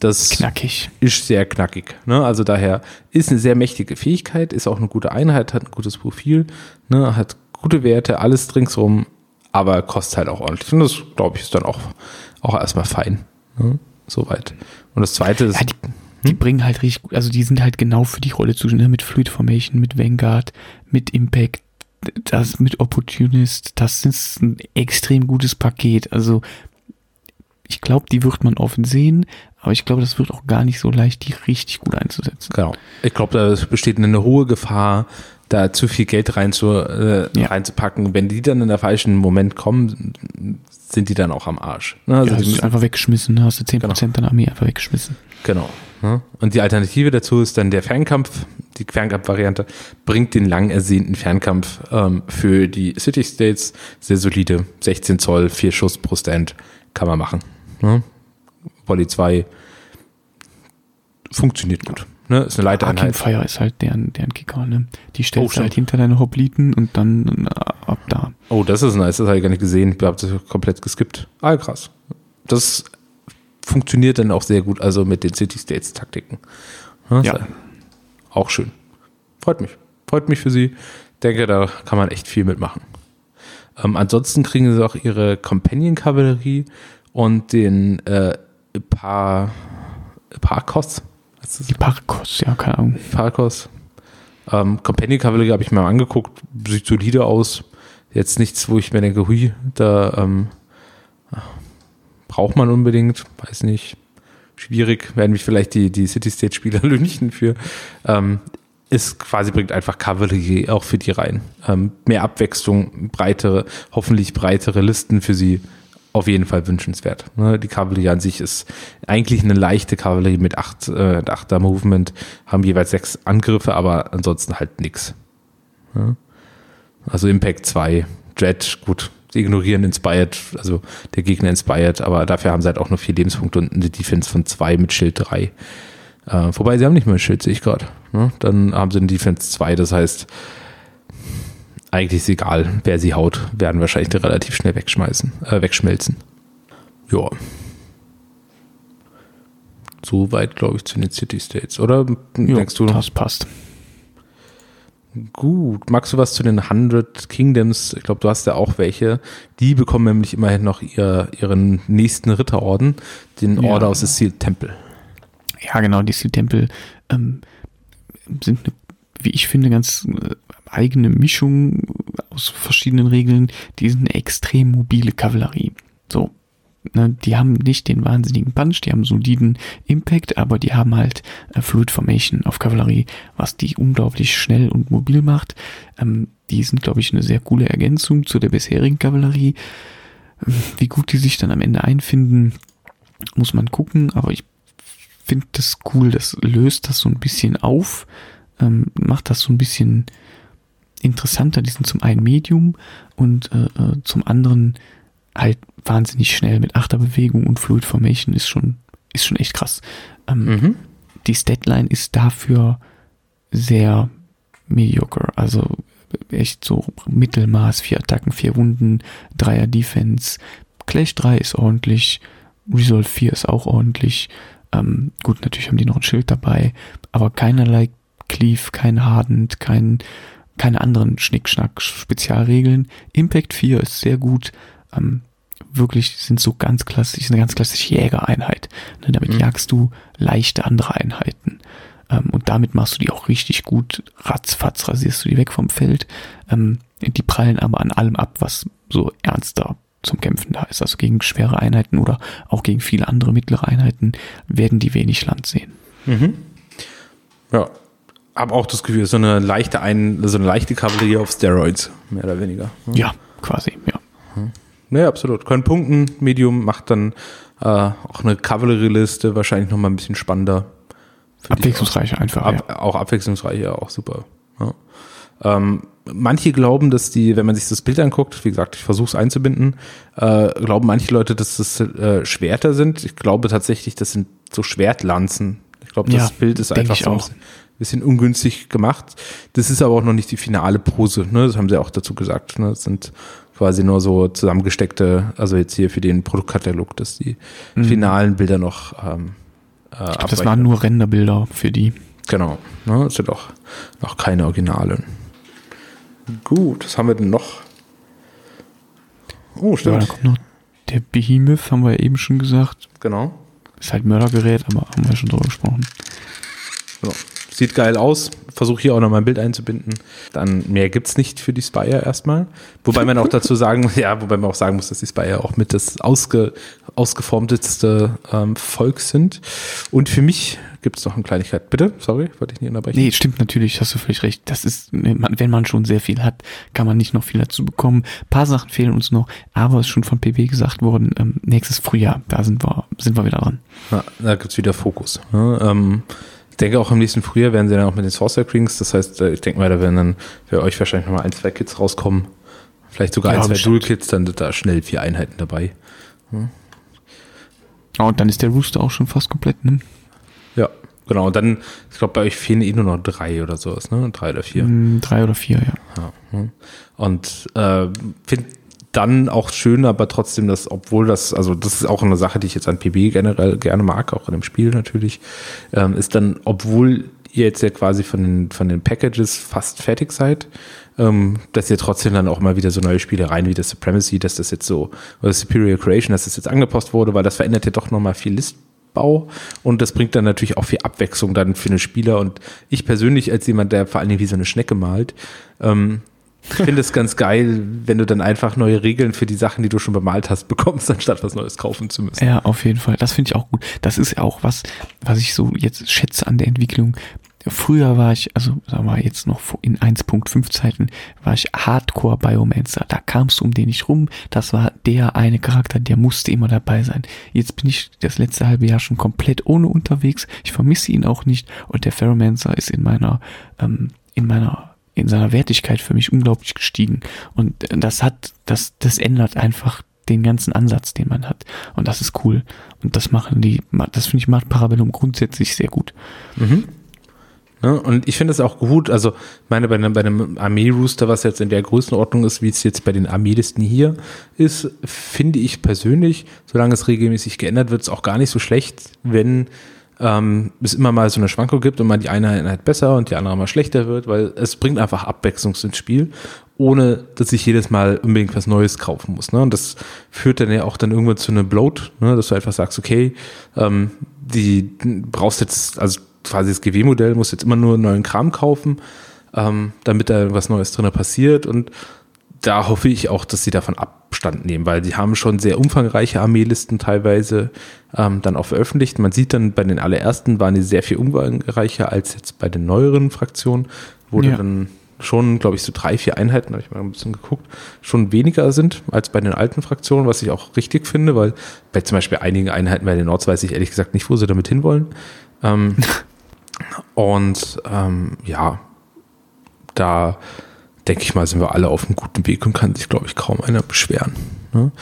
Das knackig. ist sehr knackig. Ne? Also daher ist eine sehr mächtige Fähigkeit, ist auch eine gute Einheit, hat ein gutes Profil, ne? hat gute Werte, alles ringsrum, aber kostet halt auch ordentlich. Und das, glaube ich, ist dann auch, auch erstmal fein. Ne? Soweit. Und das zweite ist. Ja, die, die hm? bringen halt richtig, gut, also die sind halt genau für die Rolle zuständig, ne? mit Fluid Formation, mit Vanguard, mit Impact, das mit Opportunist, das ist ein extrem gutes Paket. Also ich glaube, die wird man offen sehen, aber ich glaube, das wird auch gar nicht so leicht, die richtig gut einzusetzen. Genau. Ich glaube, da besteht eine hohe Gefahr, da zu viel Geld rein zu, äh, ja. reinzupacken. Wenn die dann in der falschen Moment kommen, sind die dann auch am Arsch. Ne? Also ja, hast du einfach weggeschmissen, ne? hast du 10% genau. deiner Armee einfach weggeschmissen. Genau. Ne? Und die Alternative dazu ist dann der Fernkampf. Die Fernkampf-Variante bringt den lang ersehnten Fernkampf ähm, für die City States sehr solide. 16 Zoll, 4 Schuss pro Stand kann man machen. Ne? Volley 2 funktioniert gut. Ne? Ist eine Leitereinheit. Arcane Fire ist halt deren, deren Kicker. Ne? Die stellst oh, halt hinter deine Hopliten und dann äh, ab da. Oh, das ist nice. Das habe ich gar nicht gesehen. Ich habe das komplett geskippt. Ah, krass. Das funktioniert dann auch sehr gut, also mit den City-States-Taktiken. Ne? Ja. Auch schön. Freut mich. Freut mich für sie. Denke, da kann man echt viel mitmachen. Ähm, ansonsten kriegen sie auch ihre Companion-Kavallerie und den äh, Par Parkos. Die Parkos, ja, keine Ahnung. Parkos. Ähm, Companion Kavallerie habe ich mir mal angeguckt, sieht solide aus. Jetzt nichts, wo ich mir denke, hui, da ähm, braucht man unbedingt, weiß nicht. Schwierig, werden mich vielleicht die, die City-State-Spieler lünchen für. Ähm, ist quasi bringt einfach Kavallerie auch für die rein. Ähm, mehr Abwechslung, breitere, hoffentlich breitere Listen für sie auf jeden Fall wünschenswert. Ne? Die Kavallerie an sich ist eigentlich eine leichte Kavallerie mit 8 äh, 8er Movement, haben jeweils sechs Angriffe, aber ansonsten halt nix. Also Impact 2, Dread, gut, sie ignorieren Inspired, also der Gegner Inspired, aber dafür haben sie halt auch nur vier Lebenspunkte und eine Defense von zwei mit Schild drei. Äh, wobei sie haben nicht mehr Schild, sehe ich gerade. Ne? Dann haben sie eine Defense zwei, das heißt, eigentlich ist egal, wer sie haut, werden wahrscheinlich relativ schnell wegschmeißen, äh, wegschmelzen. Ja. Soweit, glaube ich, zu den City States, oder? Jo, Denkst du? Das passt. Gut. Magst du was zu den 100 Kingdoms? Ich glaube, du hast ja auch welche. Die bekommen nämlich immerhin noch ihr, ihren nächsten Ritterorden, den ja. Order aus the Seal Temple. Ja, genau. Die Seal Temple ähm, sind, eine, wie ich finde, ganz äh, eigene Mischung aus verschiedenen Regeln. Die sind eine extrem mobile Kavallerie. So, Ne, die haben nicht den wahnsinnigen Punch, die haben soliden Impact, aber die haben halt äh, Fluid Formation auf Kavallerie, was die unglaublich schnell und mobil macht. Ähm, die sind, glaube ich, eine sehr coole Ergänzung zu der bisherigen Kavallerie. Wie gut die sich dann am Ende einfinden, muss man gucken, aber ich finde das cool, das löst das so ein bisschen auf, ähm, macht das so ein bisschen interessanter. Die sind zum einen Medium und äh, äh zum anderen halt wahnsinnig schnell mit Achterbewegung und Fluid Formation ist schon, ist schon echt krass. Ähm, mhm. Die Statline ist dafür sehr mediocre, also echt so Mittelmaß, vier Attacken, vier Wunden, Dreier Defense, Clash 3 ist ordentlich, Resolve 4 ist auch ordentlich, ähm, gut, natürlich haben die noch ein Schild dabei, aber keinerlei Cleave, kein Hardened, kein, keine anderen Schnickschnack Spezialregeln. Impact 4 ist sehr gut, ähm, wirklich sind so ganz klassisch, eine ganz klassische Jägereinheit. Ne, damit mhm. jagst du leichte andere Einheiten. Ähm, und damit machst du die auch richtig gut. Ratzfatz rasierst du die weg vom Feld. Ähm, die prallen aber an allem ab, was so ernster zum Kämpfen da ist. Also gegen schwere Einheiten oder auch gegen viele andere mittlere Einheiten werden die wenig Land sehen. Mhm. Ja, habe auch das Gefühl, so eine leichte Ein so eine leichte Kavallerie auf Steroids, mehr oder weniger. Ja, ja quasi, ja. Mhm. Nee, absolut. Können punkten. Medium macht dann äh, auch eine Cavalry-Liste wahrscheinlich nochmal ein bisschen spannender. Abwechslungsreicher einfach. Ab, ja. Auch abwechslungsreicher, auch super. Ja. Ähm, manche glauben, dass die, wenn man sich das Bild anguckt, wie gesagt, ich versuche es einzubinden, äh, glauben manche Leute, dass das äh, Schwerter sind. Ich glaube tatsächlich, das sind so Schwertlanzen. Ich glaube, das ja, Bild ist einfach so ein bisschen ungünstig gemacht. Das ist aber auch noch nicht die finale Pose. Ne? Das haben sie auch dazu gesagt. Ne? Das sind quasi nur so zusammengesteckte, also jetzt hier für den Produktkatalog, dass die mhm. finalen Bilder noch ähm, äh, glaub, Das waren nur Renderbilder für die. Genau, ne, das sind auch noch keine Originalen. Gut, was haben wir denn noch? Oh, stimmt. Ja, da kommt noch der Behemoth, haben wir ja eben schon gesagt. Genau. Ist halt Mördergerät, aber haben wir schon drüber gesprochen. Genau. Sieht geil aus. Versuche hier auch noch mal ein Bild einzubinden. Dann mehr gibt es nicht für die Spire erstmal. Wobei man auch dazu sagen, ja, wobei man auch sagen muss, dass die Spire auch mit das ausge, ausgeformteste ähm, Volk sind. Und für mich gibt es noch eine Kleinigkeit. Bitte, sorry, wollte ich nicht unterbrechen. Nee, stimmt natürlich, hast du völlig recht. Das ist, wenn man schon sehr viel hat, kann man nicht noch viel dazu bekommen. Ein paar Sachen fehlen uns noch, aber es ist schon von PB gesagt worden, ähm, nächstes Frühjahr, da sind wir, sind wir wieder dran. Ja, da gibt's wieder Fokus. Ne? ähm, denke auch im nächsten Frühjahr werden sie dann auch mit den Sorcerer Kings. Das heißt, äh, ich denke mal, da werden dann für euch wahrscheinlich nochmal ein, zwei Kits rauskommen. Vielleicht sogar ja, ein, zwei Dual-Kits, dann sind da schnell vier Einheiten dabei. Hm. Ja, und dann ist der Rooster auch schon fast komplett, ne? Ja, genau. Und dann, ich glaube, bei euch fehlen eh nur noch drei oder sowas, ne? Drei oder vier. Mm, drei oder vier, ja. ja hm. Und äh, finde dann auch schön, aber trotzdem, dass, obwohl das, also das ist auch eine Sache, die ich jetzt an PB generell gerne mag, auch in dem Spiel natürlich, ähm, ist dann, obwohl ihr jetzt ja quasi von den, von den Packages fast fertig seid, ähm, dass ihr trotzdem dann auch mal wieder so neue Spiele rein wie das Supremacy, dass das jetzt so, oder Superior Creation, dass das jetzt angepasst wurde, weil das verändert ja doch nochmal viel Listbau und das bringt dann natürlich auch viel Abwechslung dann für den Spieler und ich persönlich als jemand, der vor allen Dingen wie so eine Schnecke malt, ähm, ich finde es ganz geil, wenn du dann einfach neue Regeln für die Sachen, die du schon bemalt hast, bekommst, anstatt was Neues kaufen zu müssen. Ja, auf jeden Fall. Das finde ich auch gut. Das ist ja auch was, was ich so jetzt schätze an der Entwicklung. Früher war ich, also sagen wir jetzt noch in 1.5 Zeiten, war ich Hardcore Biomancer. Da kamst du um den nicht rum. Das war der eine Charakter, der musste immer dabei sein. Jetzt bin ich das letzte halbe Jahr schon komplett ohne unterwegs. Ich vermisse ihn auch nicht. Und der Ferromancer ist in meiner, ähm, in meiner in seiner Wertigkeit für mich unglaublich gestiegen. Und das hat, das, das ändert einfach den ganzen Ansatz, den man hat. Und das ist cool. Und das machen die, das finde ich macht Parabellum grundsätzlich sehr gut. Mhm. Ja, und ich finde es auch gut, also meine, bei einem, bei einem Armee-Rooster, was jetzt in der Größenordnung ist, wie es jetzt bei den Armeelisten hier ist, finde ich persönlich, solange es regelmäßig geändert wird, es auch gar nicht so schlecht, wenn ähm, es immer mal so eine Schwankung gibt und mal die eine Einheit besser und die andere mal schlechter wird, weil es bringt einfach Abwechslung ins Spiel, ohne dass ich jedes Mal unbedingt was Neues kaufen muss. Ne? Und das führt dann ja auch dann irgendwann zu einem Bloat, ne? dass du einfach sagst, okay, ähm, die brauchst jetzt, also quasi das GW-Modell, muss jetzt immer nur neuen Kram kaufen, ähm, damit da was Neues drin passiert. Und da hoffe ich auch, dass sie davon Abstand nehmen, weil die haben schon sehr umfangreiche Armeelisten teilweise ähm, dann auch veröffentlicht. Man sieht dann, bei den allerersten waren die sehr viel umfangreicher als jetzt bei den neueren Fraktionen, wo ja. dann schon, glaube ich, so drei, vier Einheiten, habe ich mal ein bisschen geguckt, schon weniger sind als bei den alten Fraktionen, was ich auch richtig finde, weil bei zum Beispiel einigen Einheiten bei den Nords weiß ich ehrlich gesagt nicht, wo sie damit hinwollen. Ähm, und ähm, ja, da denke ich mal, sind wir alle auf einem guten Weg und kann sich, glaube ich, kaum einer beschweren. Ne?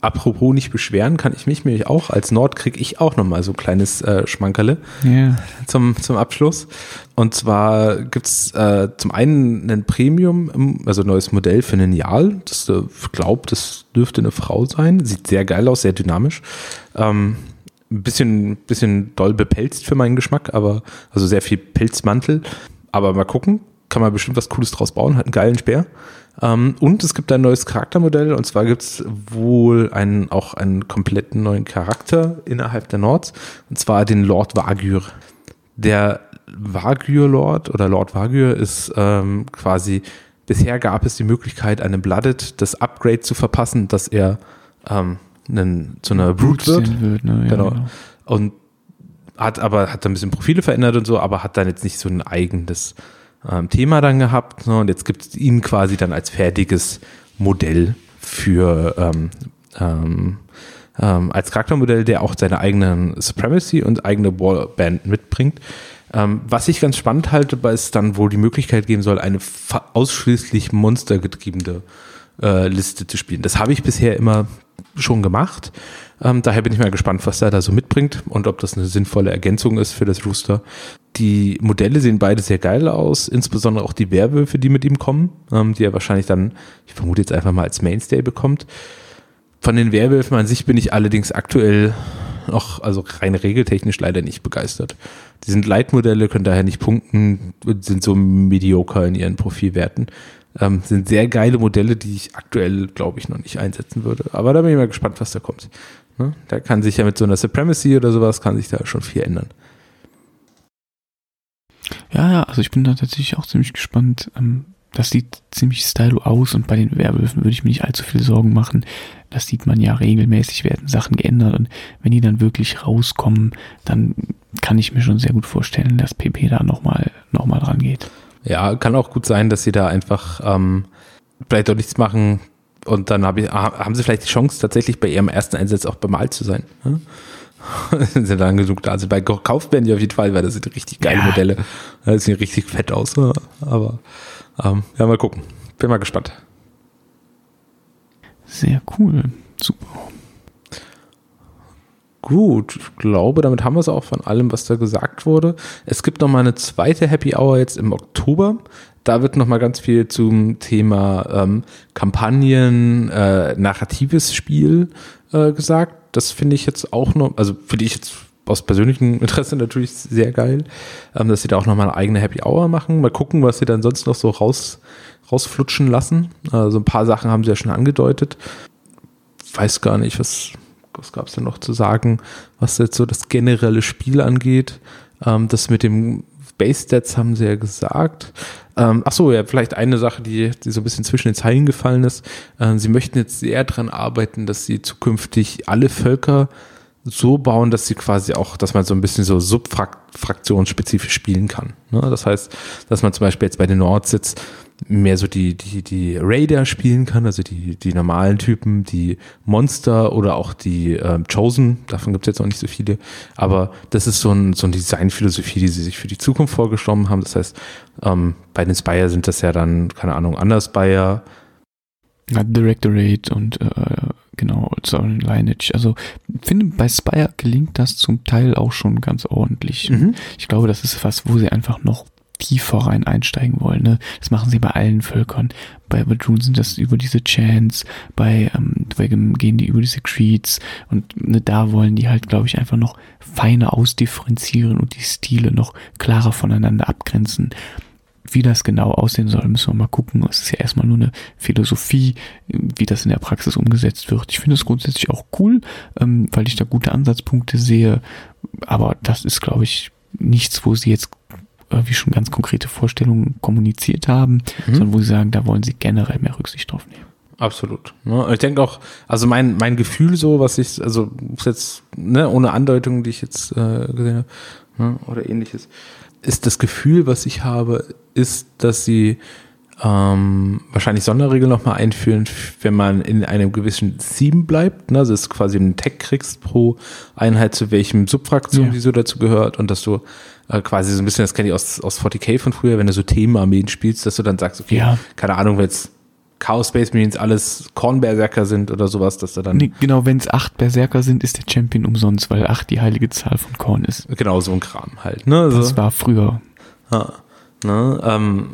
Apropos nicht beschweren, kann ich mich nämlich auch, als Nord kriege ich auch nochmal so ein kleines äh, Schmankerle yeah. zum, zum Abschluss. Und zwar gibt's äh, zum einen ein Premium, also ein neues Modell für einen Jal. Das äh, glaubt, das dürfte eine Frau sein. Sieht sehr geil aus, sehr dynamisch. Ähm, ein bisschen, bisschen doll bepelzt für meinen Geschmack, aber also sehr viel Pilzmantel. Aber mal gucken, kann man bestimmt was Cooles draus bauen, hat einen geilen Speer. Ähm, und es gibt ein neues Charaktermodell und zwar gibt es wohl einen, auch einen kompletten neuen Charakter innerhalb der Nords und zwar den Lord Vagyr. Der Vagyr-Lord oder Lord Vagyr ist ähm, quasi, bisher gab es die Möglichkeit, einem Blooded das Upgrade zu verpassen, dass er ähm, einen, zu einer Brute wird. wird ne? ja, genau. genau. Und hat aber, hat ein bisschen Profile verändert und so, aber hat dann jetzt nicht so ein eigenes ähm, Thema dann gehabt. Ne? Und jetzt gibt es ihn quasi dann als fertiges Modell für ähm, ähm, ähm, als Charaktermodell, der auch seine eigenen Supremacy und eigene Wallband mitbringt. Ähm, was ich ganz spannend halte, weil es dann wohl die Möglichkeit geben soll, eine ausschließlich monstergetriebene äh, Liste zu spielen. Das habe ich bisher immer schon gemacht. Ähm, daher bin ich mal gespannt, was er da so mitbringt und ob das eine sinnvolle Ergänzung ist für das Rooster. Die Modelle sehen beide sehr geil aus, insbesondere auch die Werwölfe, die mit ihm kommen, ähm, die er wahrscheinlich dann, ich vermute jetzt einfach mal als Mainstay bekommt. Von den Werwölfen an sich bin ich allerdings aktuell noch, also rein regeltechnisch leider nicht begeistert. Die sind Leitmodelle, können daher nicht punkten, sind so mediocre in ihren Profilwerten. Ähm, sind sehr geile Modelle, die ich aktuell, glaube ich, noch nicht einsetzen würde. Aber da bin ich mal gespannt, was da kommt. Ne? Da kann sich ja mit so einer Supremacy oder sowas, kann sich da schon viel ändern. Ja, ja, also ich bin da tatsächlich auch ziemlich gespannt. Ähm, das sieht ziemlich stylo aus und bei den Werwölfen würde ich mir nicht allzu viel Sorgen machen. Das sieht man ja regelmäßig, werden Sachen geändert und wenn die dann wirklich rauskommen, dann kann ich mir schon sehr gut vorstellen, dass PP da nochmal noch mal dran geht. Ja, kann auch gut sein, dass sie da einfach ähm, vielleicht auch nichts machen und dann hab ich, haben sie vielleicht die Chance, tatsächlich bei ihrem ersten Einsatz auch bemalt zu sein. Ne? sind sie dann genug da. Also bei gekauft werden die auf jeden Fall, weil das sind richtig geile ja. Modelle. Das sieht richtig fett aus. Ne? Aber ähm, ja, mal gucken. Bin mal gespannt. Sehr cool. Super. Gut, ich glaube, damit haben wir es auch von allem, was da gesagt wurde. Es gibt noch mal eine zweite Happy Hour jetzt im Oktober. Da wird noch mal ganz viel zum Thema ähm, Kampagnen, äh, narratives Spiel äh, gesagt das finde ich jetzt auch noch, also finde ich jetzt aus persönlichem Interesse natürlich sehr geil, ähm, dass sie da auch nochmal eine eigene Happy Hour machen. Mal gucken, was sie dann sonst noch so raus, rausflutschen lassen. Also ein paar Sachen haben sie ja schon angedeutet. Weiß gar nicht, was, was gab es denn noch zu sagen, was jetzt so das generelle Spiel angeht. Ähm, das mit dem Base Stats haben sie ja gesagt. Ähm, ach so, ja, vielleicht eine Sache, die, die so ein bisschen zwischen den Zeilen gefallen ist. Ähm, sie möchten jetzt sehr daran arbeiten, dass sie zukünftig alle Völker so bauen, dass sie quasi auch, dass man so ein bisschen so subfraktionsspezifisch spielen kann. Ne? Das heißt, dass man zum Beispiel jetzt bei den Nords jetzt mehr so die, die, die Raider spielen kann, also die, die normalen Typen, die Monster oder auch die äh, Chosen, davon gibt es jetzt noch nicht so viele, aber das ist so, ein, so eine Designphilosophie, die sie sich für die Zukunft vorgenommen haben. Das heißt, ähm, bei den Spire sind das ja dann, keine Ahnung, Anders Spire. Ja, Directorate und äh, genau, Zorin Lineage. Also finde, bei Spire gelingt das zum Teil auch schon ganz ordentlich. Mhm. Ich glaube, das ist was, wo sie einfach noch tiefer rein einsteigen wollen. Ne? Das machen sie bei allen Völkern. Bei Badroon sind das über diese Chants, bei ähm, Dwagem gehen die über diese Creeds und ne, da wollen die halt, glaube ich, einfach noch feiner ausdifferenzieren und die Stile noch klarer voneinander abgrenzen. Wie das genau aussehen soll, müssen wir mal gucken. Es ist ja erstmal nur eine Philosophie, wie das in der Praxis umgesetzt wird. Ich finde es grundsätzlich auch cool, ähm, weil ich da gute Ansatzpunkte sehe. Aber das ist, glaube ich, nichts, wo sie jetzt äh, wie schon ganz konkrete Vorstellungen kommuniziert haben, Mhm. sondern wo sie sagen, da wollen sie generell mehr Rücksicht drauf nehmen. Absolut. Ne? Ich denke auch, also mein, mein Gefühl so, was ich, also jetzt, ne, ohne Andeutung, die ich jetzt äh, gesehen habe, ne, oder ähnliches, ist das Gefühl, was ich habe, ist, dass sie ähm, wahrscheinlich Sonderregeln nochmal einführen, wenn man in einem gewissen Theme bleibt, ne? also du quasi einen Tag kriegst pro Einheit, zu welchem Subfraktion Ja. die so dazu gehört und dass du äh, quasi so ein bisschen, das kenne ich aus, aus 40k von früher, wenn du so Themenarmeen spielst, dass du dann sagst, okay, Ja. keine Ahnung, wenn jetzt Chaos Space Marines alles Kornberserker sind oder sowas, dass du dann Nee, genau, wenn es acht Berserker sind, ist der Champion umsonst, weil acht die heilige Zahl von Korn ist. genau so ein Kram halt. Ne? Also, Das war früher. ja, ne? ähm,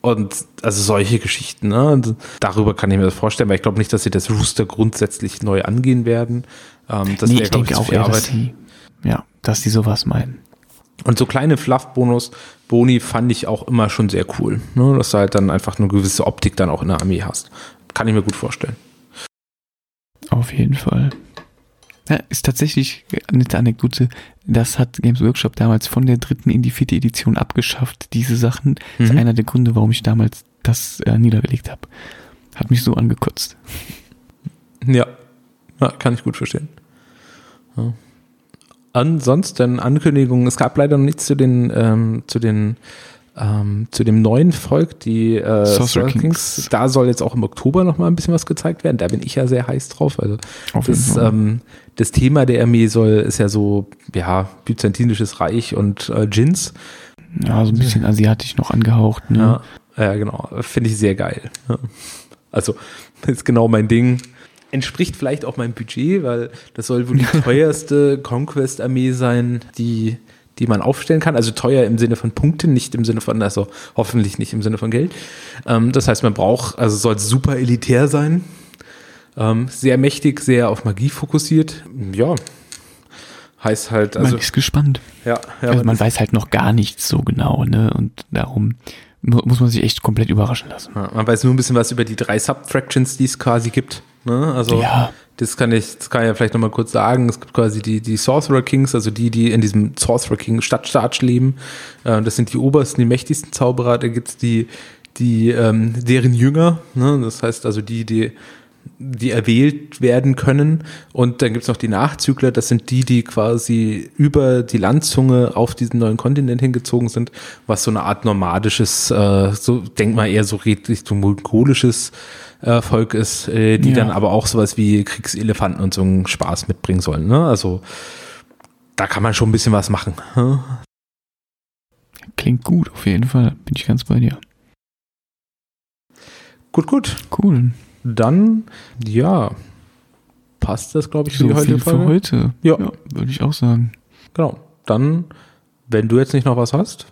und also solche Geschichten, ne? Und darüber kann ich mir das vorstellen, weil ich glaube nicht, dass sie das Rooster grundsätzlich neu angehen werden. Ähm, das nee, wäre, ich denke auch eher, dass die, ja, dass die sowas meinen. Und so kleine Fluff-Bonus, Boni fand ich auch immer schon sehr cool. Ne? Dass du halt dann einfach eine gewisse Optik dann auch in der Armee hast. Kann ich mir gut vorstellen. Auf jeden Fall. Ja, ist tatsächlich eine nette Anekdote. Das hat Games Workshop damals von der dritten in die vierte Edition abgeschafft. Diese Sachen ist Mhm. einer der Gründe, warum ich damals das äh, niedergelegt habe. Hat mich so angekotzt. Ja. ja, kann ich gut verstehen. Ja. Ansonsten Ankündigungen, es gab leider noch nichts zu den, ähm, zu den ähm, zu dem neuen Volk, die äh, Sorcerer Sorcerer Kings. Da soll jetzt auch im Oktober noch mal ein bisschen was gezeigt werden. Da bin ich ja sehr heiß drauf. Also das, ähm, das Thema der Armee soll ist ja so ja byzantinisches Reich und äh, Djinns. ja, so ein bisschen asiatisch noch angehaucht. Ne? Ja, ja genau. Finde ich sehr geil. Ja. Also, ist genau mein Ding. Entspricht vielleicht auch meinem Budget, weil das soll wohl die teuerste Conquest-Armee sein, die, die man aufstellen kann. Also teuer im Sinne von Punkten, nicht im Sinne von, also hoffentlich nicht im Sinne von Geld. Ähm, das heißt, man braucht, also soll super elitär sein. Ähm, sehr mächtig, sehr auf Magie fokussiert. Ja. Heißt halt, also. man ist gespannt. Ja, ja, also man weiß halt noch gar nichts so genau, ne? Und darum mu muss man sich echt komplett überraschen lassen. Ja, man weiß nur ein bisschen was über die drei Subfractions, die es quasi gibt. Ne? Also Ja. das kann ich, das kann ich ja vielleicht nochmal kurz sagen. Es gibt quasi die, die Sorcerer Kings, also die, die in diesem Sorcerer King Stadtstaat leben. Äh, das sind die obersten, die mächtigsten Zauberer. Da gibt's die, die, ähm, deren Jünger. Ne? Das heißt also die, die die erwählt werden können. Und dann gibt's noch die Nachzügler, das sind die, die quasi über die Landzunge auf diesen neuen Kontinent hingezogen sind, was so eine Art nomadisches, äh, so denk mal eher so Richtung mongolisches äh, Volk ist, äh, die Ja. dann aber auch sowas wie Kriegselefanten und so einen Spaß mitbringen sollen. Ne? Also da kann man schon ein bisschen was machen. hm? Klingt gut, auf jeden Fall. Bin ich ganz bei dir. Gut, gut. Cool. Dann, ja, passt das, glaube ich, für So die heutige viel für Folge. heute. Ja. würde ich auch sagen. Genau. Dann, wenn du jetzt nicht noch was hast,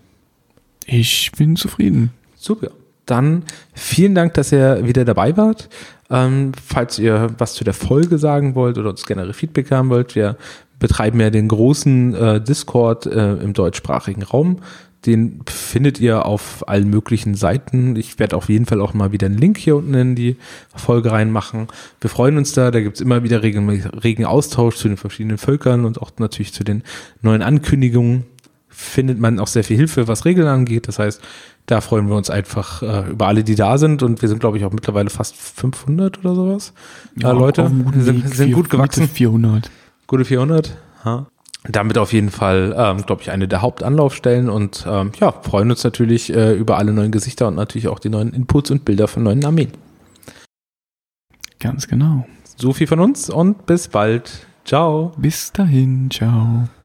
Ich bin zufrieden. Super. Dann vielen Dank, dass ihr wieder dabei wart. Ähm, falls ihr was zu der Folge sagen wollt oder uns generell Feedback haben wollt, wir betreiben ja den großen äh, Discord äh, im deutschsprachigen Raum. Den findet ihr auf allen möglichen Seiten. Ich werde auf jeden Fall auch mal wieder einen Link hier unten in die Folge reinmachen. Wir freuen uns da. Da gibt's immer wieder regen, regen Austausch zu den verschiedenen Völkern und auch natürlich zu den neuen Ankündigungen findet man auch sehr viel Hilfe, was Regeln angeht. Das heißt, da freuen wir uns einfach äh, über alle, die da sind. Und wir sind, glaube ich, auch mittlerweile fast 500 oder sowas. Ja, Leute, einem guten sind, sind gut gewachsen. Mitte 400. Gute 400. Ha. Damit auf jeden Fall, ähm, glaube ich, eine der Hauptanlaufstellen und ähm, ja, freuen uns natürlich äh, über alle neuen Gesichter und natürlich auch die neuen Inputs und Bilder von neuen Armeen. Ganz genau. So viel von uns und bis bald. Ciao. Bis dahin, ciao.